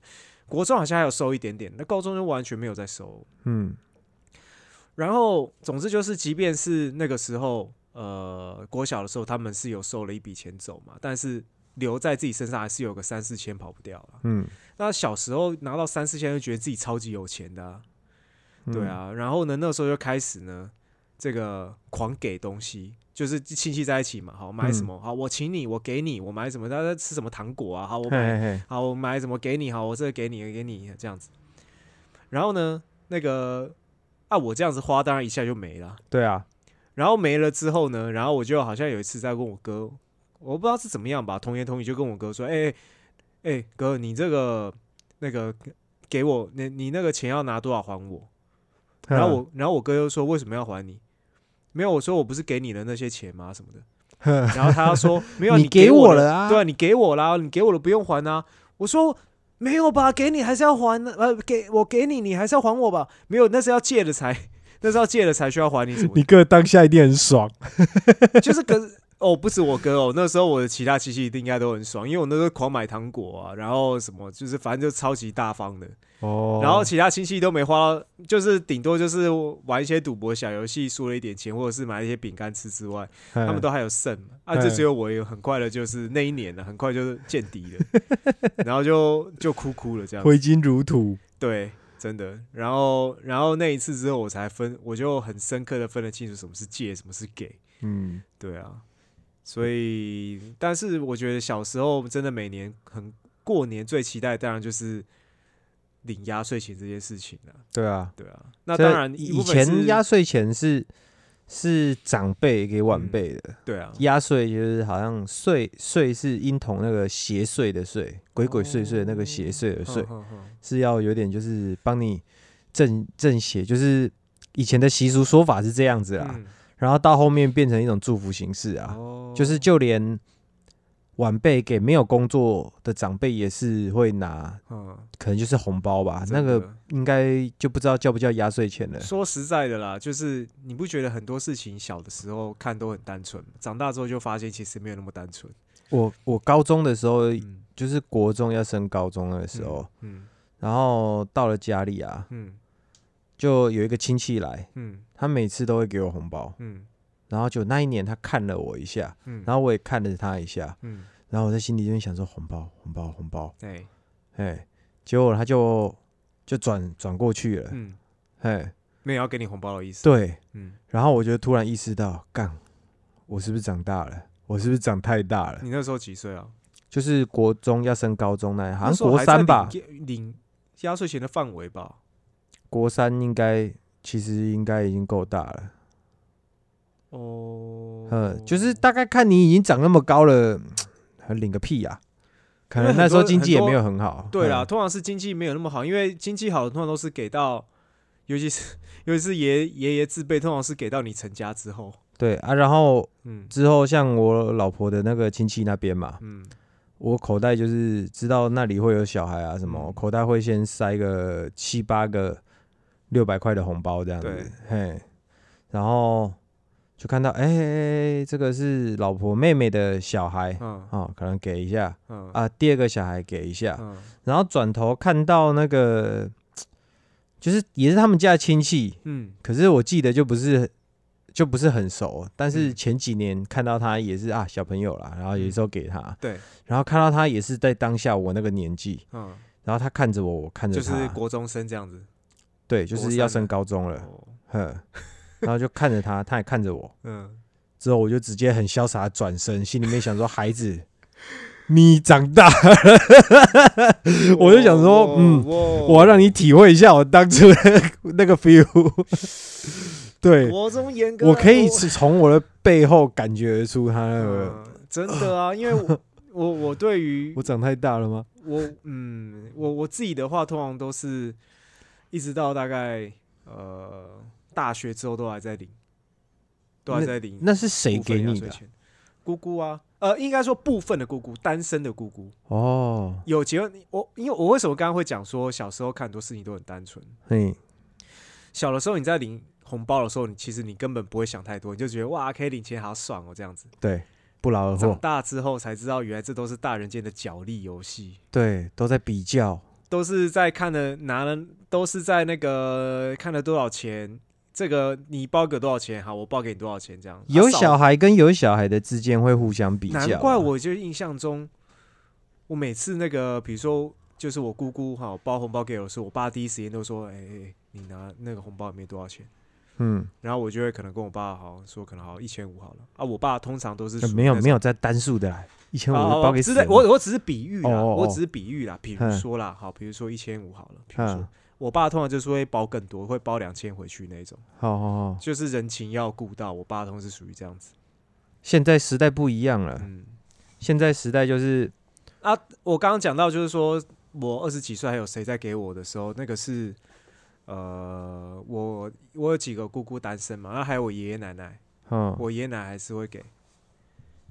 国中好像还有收一点点，那高中就完全没有再收。嗯，然后总之就是，即便是那个时候，呃，国小的时候他们是有收了一笔钱走嘛，但是留在自己身上还是有个三四千跑不掉了。嗯，那小时候拿到三四千，就觉得自己超级有钱的、对，啊。然后呢，那时候就开始呢，这个狂给东西，就是亲戚在一起嘛，好买什么，好我请你，我给你，我买什么，大家吃什么糖果啊，好我买，好我买什么给你，好我这个给你，给你这样子。然后呢，那个啊，我这样子花，当然一下就没了。对啊，然后没了之后呢，然后我就好像有一次在问我哥，我不知道是怎么样吧，童言童语就跟我哥说：“哎、哎、哎哥，你这个那个给我，你你那个钱要拿多少还我？”然后我，然后我哥又说：“为什么要还你？”没有，我说我不是给你的那些钱吗？什么的。[LAUGHS] 然后他说：“没有，[LAUGHS] 你你给给我了了啊对啊，你给我啦，你给我了不用还啊。”我说：“没有吧，给你还是要还的，呃，给我给你，你还是要还我吧？没有，那是要借的才，那是要借的才需要还你什么你哥当下一定很爽，[LAUGHS] 就是可是哦，不止我哥哦，那时候我的其他亲戚应该都很爽，因为我那时候狂买糖果啊，然后什么就是反正就超级大方的，哦然后其他亲戚都没花到，就是顶多就是玩一些赌博小游戏输了一点钱，或者是买一些饼干吃之外，他他们都还有剩嘛，啊，嗯就只有我有很快的，就是那一年呢，很快就是见底了，[LAUGHS] 然后就就哭哭了这样，挥金如土，对，真的。然后，然后那一次之后，我才分，我就很深刻的分得清楚什么是借，什么是给。嗯，对啊，所以，但是我觉得小时候真的每年很过年最期待，当然就是领压岁钱这件事情了。对啊。对啊，那当然以前压岁钱是是长辈给晚辈的，对啊，压岁就是好像岁岁是婴童那个邪祟的祟，鬼鬼祟祟的那个邪祟的祟，是要有点就是帮你正正邪，就是以前的习俗说法是这样子啦，嗯然后到后面变成一种祝福形式啊，哦。就是就连晚辈给没有工作的长辈也是会拿，嗯，可能就是红包吧，那个的。应该就不知道叫不叫压岁钱了。说实在的啦，就是你不觉得很多事情小的时候看都很单纯，长大之后就发现其实没有那么单纯。我我高中的时候，嗯，就是国中要升高中的时候，嗯。然后到了家里啊，嗯就有一个亲戚来，嗯。他每次都会给我红包，嗯。然后就那一年他看了我一下，嗯，然后我也看了他一下，嗯，然后我在心里就想说红包红包红包，哎，哎，结果他就就转转过去了，嗯，哎，没有要给你红包的意思。，对，嗯，然后我就突然意识到，干，我是不是长大了？我是不是长太大了？你那时候几岁啊？就是国中要升高中那，好像国三吧，领压岁钱的范围吧？国三应该其实应该已经够大了。哦，嗯，就是大概看你已经长那么高了，还领个屁呀、[LAUGHS] 可能那时候经济也没有很好。对啦，嗯通常是经济没有那么好，因为经济好的通常都是给到，[LAUGHS] 尤其是 [LAUGHS] 尤其是爷爷爷自备，通常是给到你成家之后。对啊，然后嗯之后像我老婆的那个亲戚那边嘛，嗯我口袋就是知道那里会有小孩啊什么，嗯口袋会先塞个七八个六百块的红包这样子，嘿，然后就看到哎、欸这个是老婆妹妹的小孩嗯哦，可能给一下嗯啊，第二个小孩给一下，嗯。然后转头看到那个，就是也是他们家的亲戚，嗯可是我记得就不是就不是很熟，但是嗯。前几年看到他也是啊小朋友啦，然后有时候给他，对，然后看到他也是在当下我那个年纪，嗯，然后他看着我，我看着他就，是国中生这样子。对，就是要升高中了，哦 [LAUGHS] 呵，然后就看着他，他也看着我，嗯，之后我就直接很潇洒地转身，心里面想说孩子。你长大，[LAUGHS] 我就想说嗯我我要让你体会一下我当初的 [LAUGHS] 那个 feel。对，我这么严格，我可以是从我的背后感觉得出他那个。嗯真的啊，因为我我我对于我长太大了吗？我嗯，我我自己的话，通常都是一直到大概呃大学之后都还在领，都还在领。那是谁给你的？姑姑啊，呃，应该说部分的姑姑，单身的姑姑，哦，有结婚。我因为我为什么刚刚会讲说小时候看很多事情都很单纯，嘿，小的时候你在领红包的时候，你其实你根本不会想太多，你就觉得哇，可以领钱好爽哦，这样子。对，不劳而获长获，大之后才知道，原来这都是大人间的角力游戏。对，都在比较，都是在看了拿了，都是在那个看了多少钱，这个你包给多少钱，好，我包给你多少钱，这样。有小孩跟有小孩的之间会互相比较啊。难怪我就印象中，我每次那个，比如说，就是我姑姑哈包红包给我的时候，我爸第一时间都说：“哎、哎、你拿那个红包里面多少钱嗯，？”然后我就会可能跟我爸好像说，可能好一千五好了啊。我爸通常都是呃没有没有在单数的啦，一千五哦包给死人只是我我只是比喻啦，哦哦哦。我只是比喻啦，比如嗯说啦，好，比如说一千五好了，比如说嗯，我爸通常就是会包更多，会包两千回去那种，好好好，就是人情要顾到。我爸通常是属于这样子，现在时代不一样了，嗯，现在时代就是啊我刚刚讲到就是说我二十几岁还有谁在给我的时候，那个是呃，我我有几个姑姑单身嘛，然后还有我爷爷奶奶，嗯，我爷爷奶奶还是会给，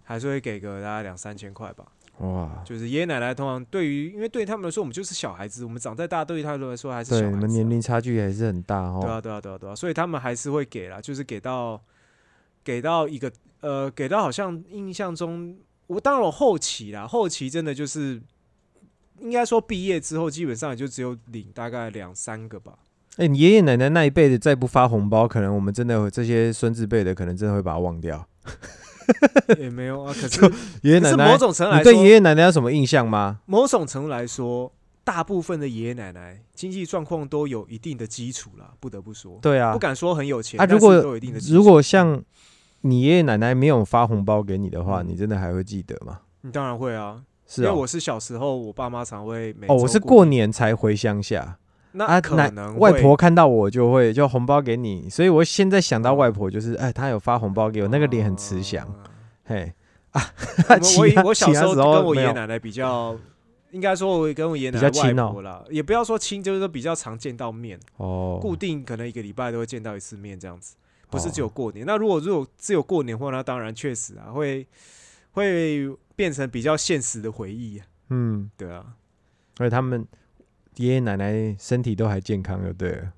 还是会给个大概两三千块吧。哇，就是爷爷奶奶通常对于，因为对他们来说，我们就是小孩子，我们长再大，对于他们来说还是小对，孩子、啊。你们年龄差距还是很大哦。对啊，对啊，对啊，对啊，所以他们还是会给啦，就是给到给到一个呃，给到好像印象中，我当然我后期啦，后期真的就是应该说毕业之后，基本上也就只有领大概两三个吧。哎、你爷爷奶奶那一辈的再不发红包，可能我们真的这些孙子辈的，可能真的会把它忘掉。[LAUGHS] 也没有啊，可是爷爷奶奶可是某，种程度来说，你对爷爷奶奶有什么印象吗？某种程度来说，大部分的爷爷奶奶经济状况都有一定的基础啦，不得不说，对啊不，敢说很有钱，啊，如果有一定的基。如果像你爷爷奶奶没有发红包给你的话，嗯你真的还会记得吗？你当然会啊，是啊，因为我是小时候，我爸妈常会每哦，我是固过年才回乡下那可能外婆看到我就会就红包给你，所以我现在想到外婆就是，哎，她有发红包给我，那个脸很慈祥，哦嘿。啊，我 [LAUGHS] 其我我小时候跟我爷爷奶奶比较，应该说我跟我爷爷奶比较奶外亲哦。婆啦，也不要说亲，就是说比较常见到面，哦，固定可能一个礼拜都会见到一次面这样子，不是哦只有过年。那如果如果只有过年的话，那当然确实啊，会会变成比较现实的回忆啊，嗯，对啊。而且他们爷爷奶奶身体都还健康，就对了，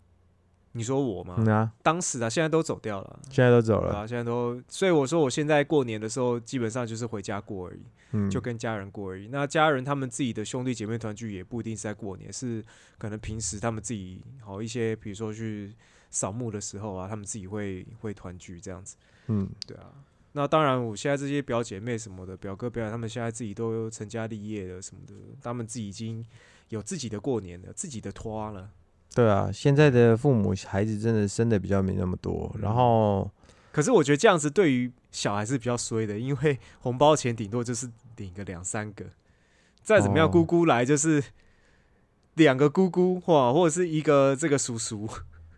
你说我吗？嗯啊，当时啊，现在都走掉了。现在都走了，啊，现在都，所以我说我现在过年的时候，基本上就是回家过而已。嗯，就跟家人过而已。那家人他们自己的兄弟姐妹团聚也不一定是在过年，是可能平时他们自己好一些，比如说去扫墓的时候啊，他们自己会会团聚这样子。嗯，对啊，那当然我现在这些表姐妹什么的，表哥表姐他们现在自己都成家立业了什么的，他们自己已经有自己的过年了，自己的拖了。对啊，现在的父母孩子真的生的比较没那么多，嗯。然后可是我觉得这样子对于小孩是比较衰的，因为红包钱顶多就是领个两三个，再怎么样哦。姑姑来就是两个姑姑或，或者是一个这个叔叔，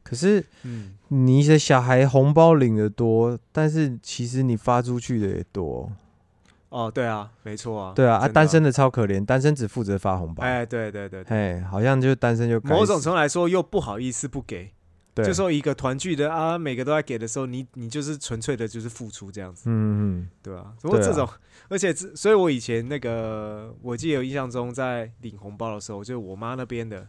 可是 [LAUGHS] 嗯，你的小孩红包领的多，但是其实你发出去的也多，哦，对啊，没错啊，对啊，啊，真的单身的超可怜，单身只负责发红包，哎，对对对对，哎，好像就单身就该某种死程度来说又不好意思不给，对，就说一个团聚的啊，每个都在给的时候，你你就是纯粹的就是付出这样子，嗯嗯。对啊、不过对啊。这种，而且这，所以我以前那个，我记得有印象中，在领红包的时候，就是我妈那边的，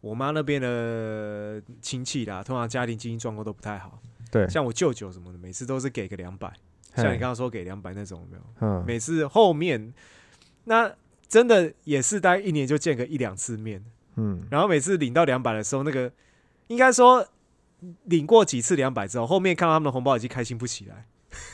我妈那边的亲戚啦，通常家庭经济状况都不太好，对，像我舅舅什么的，每次都是给个两百，嘿像你刚刚说给两百那种，有没有？嗯。每次后面那真的也是大概一年就见个一两次面，嗯。然后每次领到两百的时候，那个应该说领过几次两百之后，后面看到他们的红包已经开心不起来。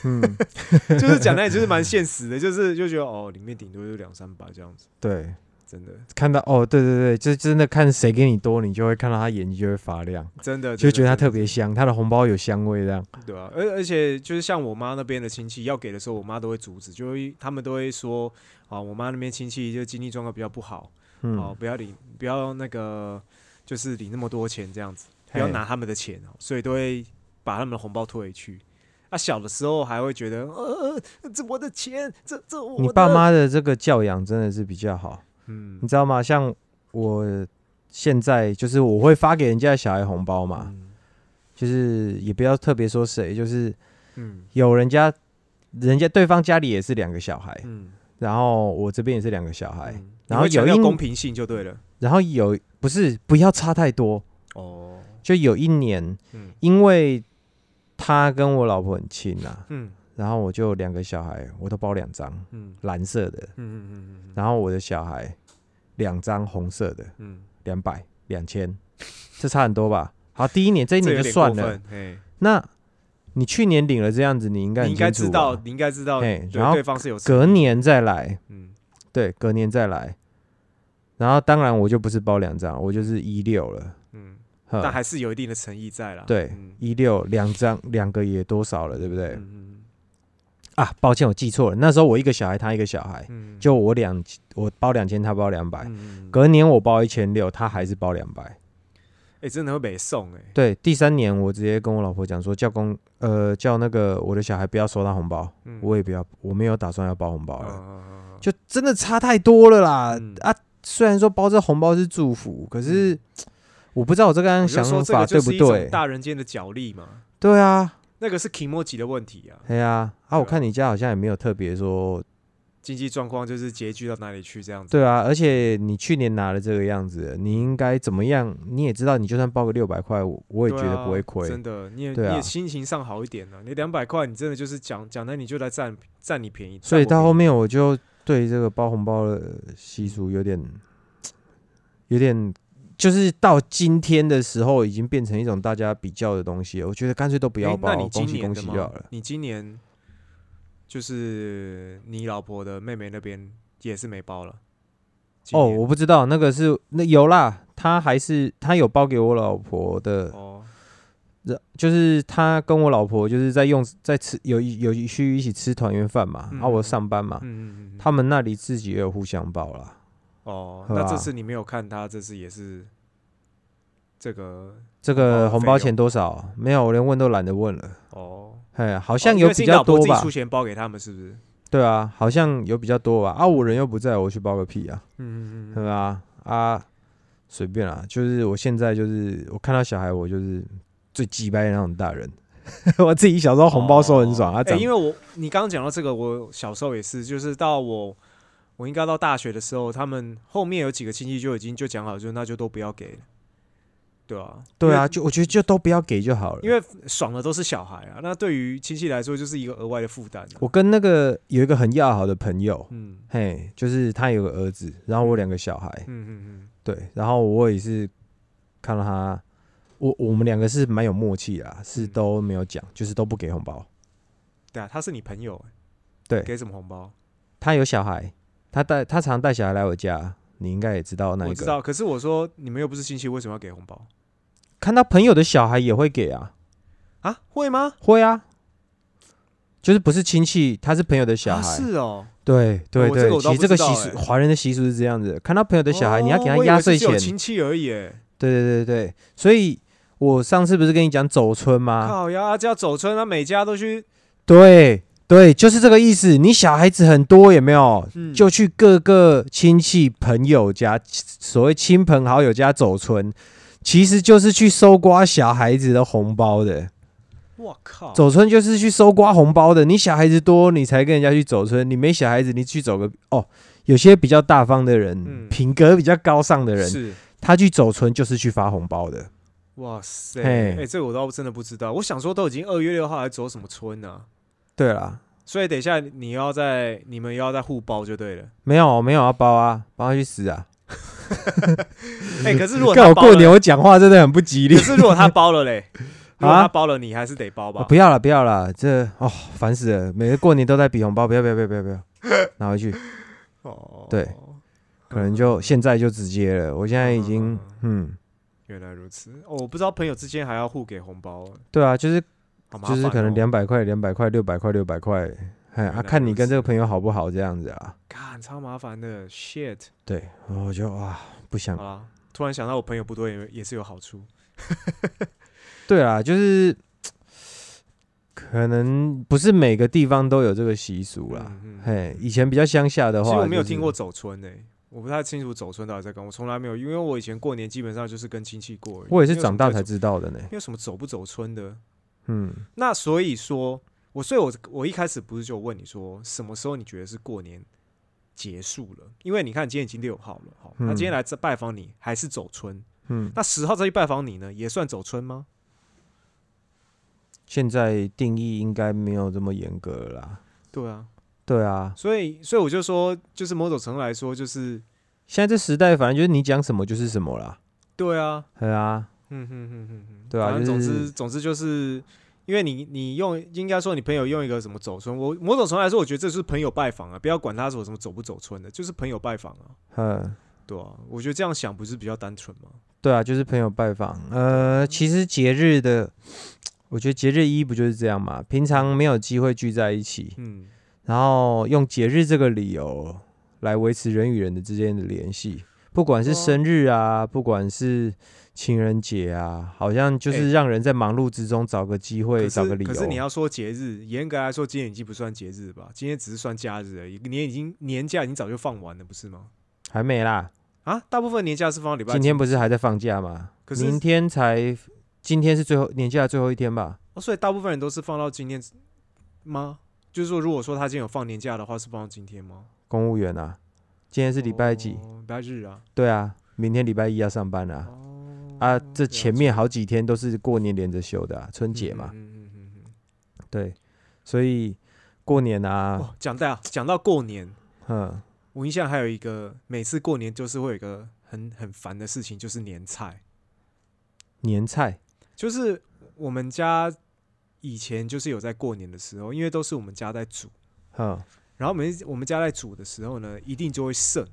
嗯，[LAUGHS] 就是讲的也就是蛮现实的，就是就觉得哦，里面顶多就两三百这样子，对，真的。看到哦，对对对，就真的看谁给你多，你就会看到他眼睛就会发亮，真的就觉得他特别别香，他的红包有香味这样，对啊，而而且就是像我妈那边的亲戚要给的时候，我妈都会阻止，就会他们都会说啊，我妈那边亲戚就经济状况比较不好，嗯，哦，不要领，不要那个就是领那么多钱这样子，不要拿他们的钱哦，所以都会把他们的红包退回去。啊，小的时候还会觉得，呃，这我的钱，这这我你爸，妈的这个教养真的是比较好，嗯。你知道吗？像我现在就是我会发给人家的小孩红包嘛，嗯。就是也不要特别说谁，就是嗯。有人家人家对方家里也是两个小孩，嗯，然后我这边也是两个小孩，嗯。然后强有一调公平性就对了。然后有不是不要差太多，哦，就有一年，嗯。因为他跟我老婆很亲啊，嗯然后我就两个小孩我都包两张嗯。蓝色的，嗯嗯嗯嗯然后我的小孩两张红色的，嗯，两百两千，这差很多吧？好，第一年这一年就算了。那你去年领了这样子，你应该你应该知道，你应该知道，对然后对方是有隔年再来，嗯。对，隔年再来，然后当然我就不是包两张，我就是一六了，嗯，但还是有一定的诚意在啦。对嗯，一六两张两个也多少了，对不对？嗯嗯啊，抱歉，我记错了，那时候我一个小孩，他一个小孩，嗯，就我两我包两千，他包两百、嗯，隔年我包一千六，他还是包两百。哎，真的会被送哎，对，第三年我直接跟我老婆讲说，叫公呃叫那个我的小孩不要收到红包，嗯。我也不要，我没有打算要包红包了，嗯就真的差太多了啦、嗯。啊！虽然说包这红包是祝福，可是、我不知道我这个想法对不对？大人间的角力嘛，对啊，那个是 k i m o j i 的问题啊，对啊，啊，我看你家好像也没有特别说，经济状况就是拮据到哪里去这样子。对啊，而且你去年拿了这个样子，你应该怎么样？你也知道，你就算包个六百块，我我也对觉得啊不会亏。真的，你也啊你也心情上好一点呢、你两百块，你真的就是讲讲的，你就来占占你便宜。所以到后面我就对这个包红包的习俗有点，有点，就是到今天的时候，已经变成一种大家比较的东西了。我觉得干脆都不要包，恭喜恭喜就好了。你今年就是你老婆的妹妹那边也是没包了哦，我不知道那个是那有啦，他还是他有包给我老婆的，哦，就是他跟我老婆就是在用在吃有一有一去一起吃团圆饭嘛，嗯啊，我上班嘛，他们那里自己也有互相包啦。哦，那这次你没有看他，这次也是这个这个红包钱多少？没有，我连问都懒得问了。哦，哎，好好像有比较多吧？出钱包给他们是不是？对啊，好像有比较多吧？啊，我人又不在，我去包个屁啊！嗯嗯嗯对吧？啊，随便啦，就是我现在就是我看到小孩，我就是最鸡掰的那种大人。[LAUGHS] 我自己小时候红包收很爽啊，因为我你刚刚讲到这个，我小时候也是，就是到我我应该到大学的时候，他们后面有几个亲戚就已经就讲好，就那就都不要给了，对啊，对啊，就我觉得就都不要给就好了。因为爽的都是小孩啊，那对于亲戚来说就是一个额外的负担、啊。我跟那个有一个很要好的朋友，嗯嘿，就是他有个儿子，然后我两个小孩，嗯嗯嗯，对，然后我也是看到他，我我们两个是蛮有默契啦，是嗯都没有讲，就是都不给红包。对啊，他是你朋友、欸，对给什么红包？他有小孩，他带他常带小孩来我家，你应该也知道那一个。我知道，可是我说你们又不是亲戚，为什么要给红包看到朋友的小孩也会给啊，啊？会吗？会啊，就是不是亲戚，他是朋友的小啊孩。是哦，对对对，其实这个习俗，欸华人的习俗是这样子，看到朋友的小孩，你要给他压岁钱。亲戚而已、欸，对对对对，所以我上次不是跟你讲走村吗？靠呀，叫走村，那每家都去，对对，就是这个意思。你小孩子很多，有没有？嗯就去各个亲戚朋友家，所谓亲朋好友家走村，其实就是去搜刮小孩子的红包的。我靠，走村就是去搜刮红包的。你小孩子多，你才跟人家去走村；你没小孩子，你去走个哦。有些比较大方的人，嗯品格比较高尚的人，是。他去走村就是去发红包的。哇塞！嘿哎、这个我倒真的不知道。我想说，都已经二月六号，还走什么村呢、对啦，所以等一下你要在你们要在互包就对了。没有没有要包啊，包他去死啊！[LAUGHS] 哎、可是如果跟他包我过年，我讲话真的很不吉利可。是如果他包了嘞，[LAUGHS] 如果啊他包了，你还是得包吧？哦不要了，不要了，这哦烦死了！每个过年都在比红包，不要不要不要不要不要，[LAUGHS] 拿回去，哦，对可能就现在就直接了。我现在已经嗯，原来如此。哦，我不知道朋友之间还要互给红包，对啊，就是好麻烦、哦。就是可能两百块两百块六百块六百块，哎啊，看你跟这个朋友好不好这样子啊。干超麻烦的，shit。对，我就哇不想好。啦，突然想到我朋友不多也也是有好处。[LAUGHS] 对啊，就是可能不是每个地方都有这个习俗啦。嗯嗯嘿，以前比较乡下的话，其实我没有听过走村诶、我不太清楚走村到底在干嘛，我从来没有，因为我以前过年基本上就是跟亲戚过而已。我也是没有什么走，长大才知道的呢。没有什么走不走村的。嗯，那所以说，我所以我我一开始不是就问你说，什么时候你觉得是过年结束了？因为你看今天已经六号了，好，那嗯今天来这拜访你还是走春？嗯，那十号再去拜访你呢，也算走春吗？现在定义应该没有这么严格了啦。对啊，对啊，所以所以我就说，就是某种程度来说，就是现在这时代，反正就是你讲什么就是什么啦。对啊，对啊，嗯哼哼哼哼，对啊总就是之总之就是，因为你你用应该说你朋友用一个什么走村，我某种程度来说，我觉得这是朋友拜访啊，不要管他说什么走不走村的，就是朋友拜访啊，嗯，对啊，我觉得这样想不是比较单纯吗？对啊，就是朋友拜访。呃，其实节日的，我觉得节日一不就是这样嘛？平常没有机会聚在一起，嗯，然后用节日这个理由来维持人与人的之间的联系，不管是哦生日啊，不管是情人节啊，好像就是让人在忙碌之中找个机会，可找个理由。是可是你要说节日，严格来说，今天已经不算节日吧？今天只是算假日而已，年已经年假已经早就放完了，不是吗？还没啦，啊，大部分年假是放到礼拜，今天不是还在放假吗？可是明天才，今天是最后年假的最后一天吧？哦，所以大部分人都是放到今天吗？就是说，如果说他今天有放年假的话，是放到今天吗？公务员啊，今天是礼拜几？哦礼拜日啊。对啊，明天礼拜一要上班啊。哦，啊，这前面好几天都是过年连着休的、啊，春节嘛。嗯嗯嗯嗯嗯对，所以过年嗯。啊，哦，讲到讲到过年，嗯，我印象还有一个，每次过年就是会有一个很很烦的事情，就是年菜。年菜，就是我们家以前就是有在过年的时候，因为都是我们家在煮，嗯，然后每次我们家在煮的时候呢，一定就会剩，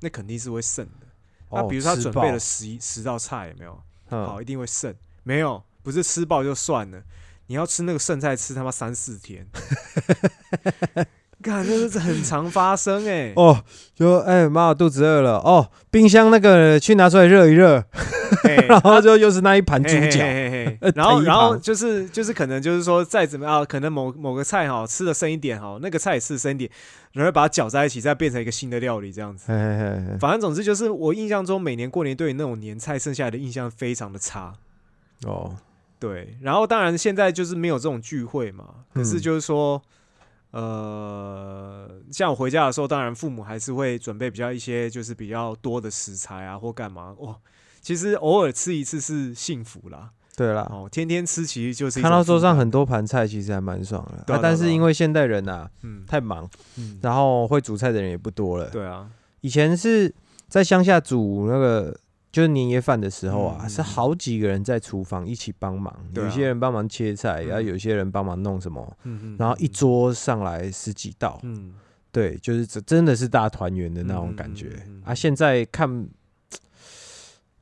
那肯定是会剩的。那哦比如说他准备了十一十道菜，有没有？嗯好，一定会剩。没有，不是吃饱就算了，你要吃那个剩菜吃他妈三四天，[LAUGHS] 看这是很常发生哎、哦，就哎妈，我肚子饿了。哦，冰箱那个去拿出来热一热，嘿。[LAUGHS] 然后就又是那一盘猪脚，[LAUGHS] 然后然后旁就是就是可能就是说再怎么样，可能某某个菜哈吃的深一点哈，那个菜也吃的剩一点，然后把它搅在一起，再变成一个新的料理这样子。反正总之就是我印象中每年过年对于那种年菜剩下来的印象非常的差。哦，对，然后当然现在就是没有这种聚会嘛，可是嗯。就是说，呃，像我回家的时候，当然父母还是会准备比较一些就是比较多的食材啊，或干嘛哇。其实偶尔吃一次是幸福啦，对啦，哦，天天吃其实就是看到桌上很多盘菜，其实还蛮爽的。对啊啊但是因为现代人啊嗯太忙，嗯，然后会煮菜的人也不多了。对啊，以前是在乡下煮那个就是年夜饭的时候啊，是好几个人在厨房一起帮忙，有些人帮忙切菜，嗯。然后有些人帮忙弄什么，然后一桌上来十几道，嗯，对，就是这真的是大团圆的那种感觉、啊。现在看。[TSK]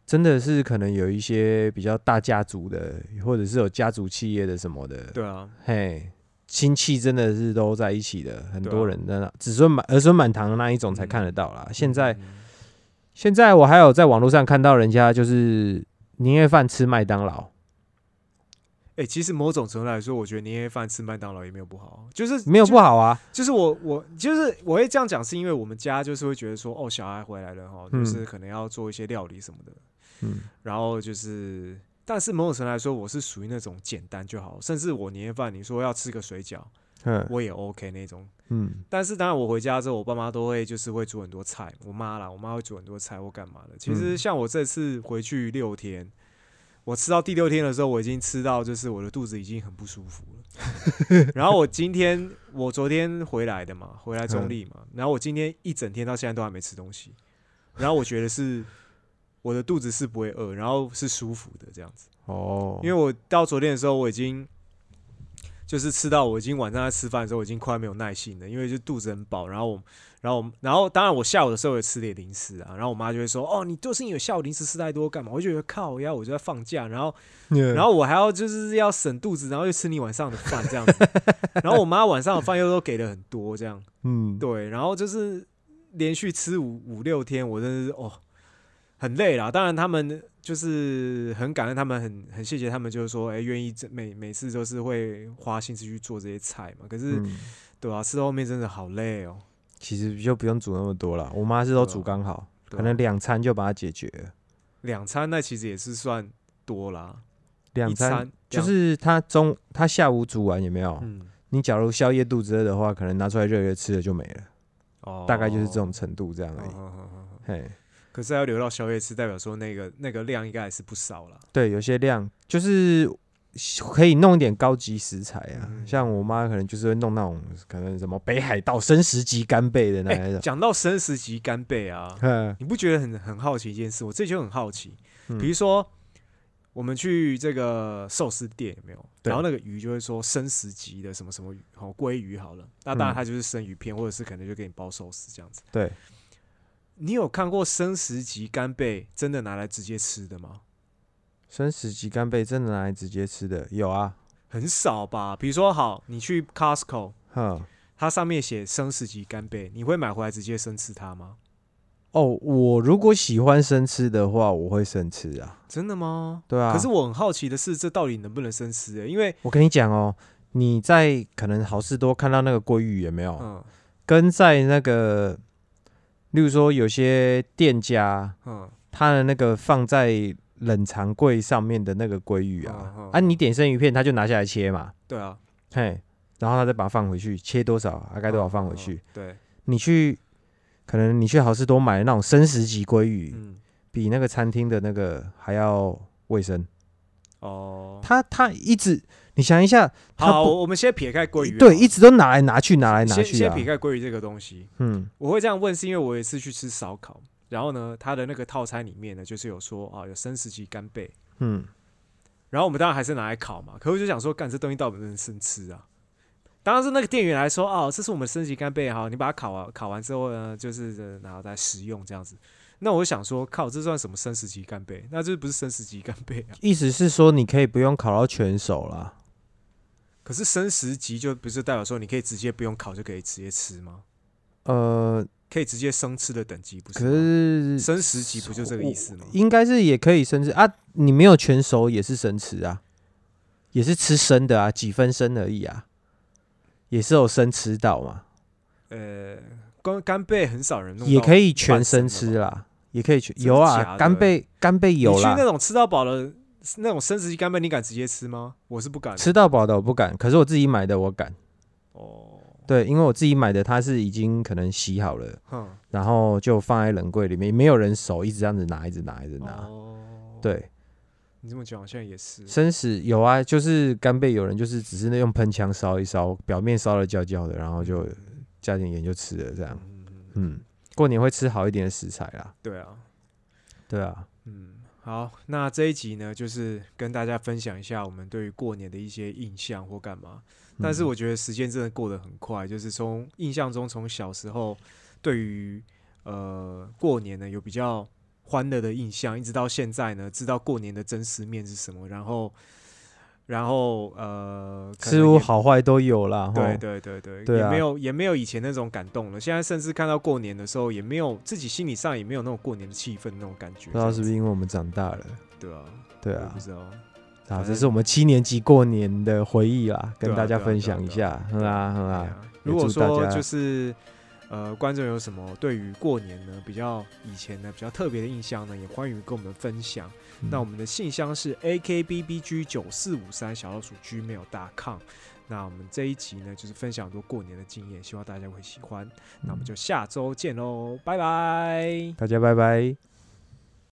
真的是可能有一些比较大家族的，或者是有家族企业的什么的，对啊，嘿，亲戚真的是都在一起的，很多人的那子孙满儿孙满堂的那一种才看得到啦。现在嗯现在我还有在网络上看到人家就是年夜饭吃麦当劳，哎、其实某种程度来说，我觉得年夜饭吃麦当劳也没有不好，就是没有不好啊。就是我我就是我会这样讲，是因为我们家就是会觉得说，哦，小孩回来了哈，嗯。就是可能要做一些料理什么的，嗯，然后就是，但是某种程度来说，我是属于那种简单就好，甚至我年夜饭你说要吃个水饺，嗯我也 OK 那种。嗯但是当然，我回家之后，我爸妈都会就是会煮很多菜，我妈啦，我妈会煮很多菜或干嘛的。其实嗯像我这次回去六天，我吃到第六天的时候，我已经吃到就是我的肚子已经很不舒服了。[LAUGHS] 然后我今天我昨天回来的嘛，回来中立嘛，然后我今天一整天到现在都还没吃东西，然后我觉得是我的肚子是不会饿，然后是舒服的这样子。哦，因为我到昨天的时候，我已经就是吃到我已经晚上在吃饭的时候，我已经快没有耐心了，因为就肚子很饱。然后我，然后我，然后当然我下午的时候也吃点零食啊。然后我妈就会说：“哦，你就是因为下午零食吃太多干嘛？”我就觉得靠呀，我就在放假，然后 [LAUGHS] 然后我还要就是要省肚子，然后又吃你晚上的饭这样子。[LAUGHS] 然后我妈晚上的饭又都给了很多这样，嗯，对，然后就是连续吃五五六天，我真的是哦很累啦。当然他们就是很感恩，他们很很谢谢他们，就是说哎愿意这每每次都是会花心思去做这些菜嘛。可是、嗯对啊，吃到后面真的好累哦。其实就不用煮那么多了，我妈是都煮刚好，啊可能两餐就把它解决了。两餐那其实也是算多啦，两餐餐就是他中他下午煮完有没有？嗯你假如宵夜肚子饿的话，可能拿出来热热吃了就没了，哦，大概就是这种程度这样哦。而已。哦哦哦哦嘿，可是要留到宵夜吃，代表说那个那个量应该还是不少了。对，有些量就是可以弄一点高级食材啊，嗯像我妈可能就是会弄那种可能什么北海道生食级干贝的那种。讲到生食级干贝啊，嗯你不觉得很很好奇一件事？我这就很好奇，嗯比如说我们去这个寿司店有没有？对然后那个鱼就会说生食级的什么什么鱼，好鲑鱼好了，那当然嗯它就是生鱼片，或者是可能就给你包寿司这样子。对，你有看过生食级干贝真的拿来直接吃的吗？生食级干贝真的拿来直接吃的有啊，很少吧。比如说，好，你去 Costco，哼。它上面写生食级干贝，你会买回来直接生吃它吗？哦，我如果喜欢生吃的话，我会生吃啊。真的吗？对啊，可是我很好奇的是，这到底能不能生吃、欸？因为，我跟你讲哦，你在可能好事多看到那个鲑鱼有没有？嗯跟在那个，例如说有些店家，嗯，他的那个放在冷藏柜上面的那个鲑鱼啊，嗯嗯啊，你点生鱼片，他就拿下来切嘛，对啊，嘿，然后他再把它放回去，切多少，大概多少放回嗯去。，对，你去，可能你去好事多买的那种生食级鲑鱼，嗯，比那个餐厅的那个还要卫生。哦，他他一直，你想一下，好，我们先撇开鲑鱼对，一直都拿来拿去，拿来拿去啊先先撇。开鲑鱼这个东西，嗯我会这样问，是因为我有一次去吃烧烤，然后呢，它的那个套餐里面呢，就是有说啊，有生食级干贝，嗯，然后我们当然还是拿来烤嘛，可我就想说，干这东西到底能生吃啊？当然是那个店员来说，哦，这是我们升级干贝，哈，你把它烤完，烤完之后呢，就是呃然后再食用这样子。那我就想说，靠，这算什么生食级干贝？那这不是生食级干贝啊？意思是说你可以不用烤到全熟啦。可是生食级就不是代表说你可以直接不用烤就可以直接吃吗？呃，可以直接生吃的等级不是可？是生食级不就这个意思吗？应该是也可以生吃啊，你没有全熟也是生吃啊，也是吃生的啊，几分生而已啊，也是有生吃到嘛，呃，干干贝很少人弄，也可以全生。吃啦，也可以全有啊，干贝干贝有啦你去那，种吃到饱的那种生食鸡干贝，你敢直接吃吗？我是不敢。吃到饱的我不敢，可是我自己买的我敢，哦，对，因为我自己买的它是已经可能洗好了，哼，然后就放在冷柜里面，没有人手一直这样子拿，一直拿，一直拿，哦，对。你这么讲好像也是。生食有啊，就是干贝，有人就是只是那用喷枪烧一烧，表面烧的焦焦的，然后就加点盐就吃了这样。嗯，嗯，过年会吃好一点的食材啦。对啊，对啊，嗯，好，那这一集呢，就是跟大家分享一下我们对于过年的一些印象或干嘛。但是嗯我觉得时间真的过得很快，就是从印象中，从小时候对于呃过年呢有比较欢乐的印象，一直到现在呢，知道过年的真实面是什么，然后然后呃，可事物好坏都有啦。对吼对对对，对啊也没有也没有以前那种感动了。现在甚至看到过年的时候，也没有自己心理上也没有那种过年的气氛那种感觉。不知道是不是因为我们长大了？子对啊？对啊不，知道。啊，这是我们七年级过年的回忆啦，跟大家分享一下。哼啊哼啊，对啊，如果说就是呃，观众有什么对于过年呢比较以前呢比较特别的印象呢，也欢迎跟我们分享。嗯那我们的信箱是 akbbg 九四五三小老鼠 gmail.com。那我们这一集呢，就是分享很多过年的经验，希望大家会喜欢。那我们就下周见喽，拜拜。大家拜拜。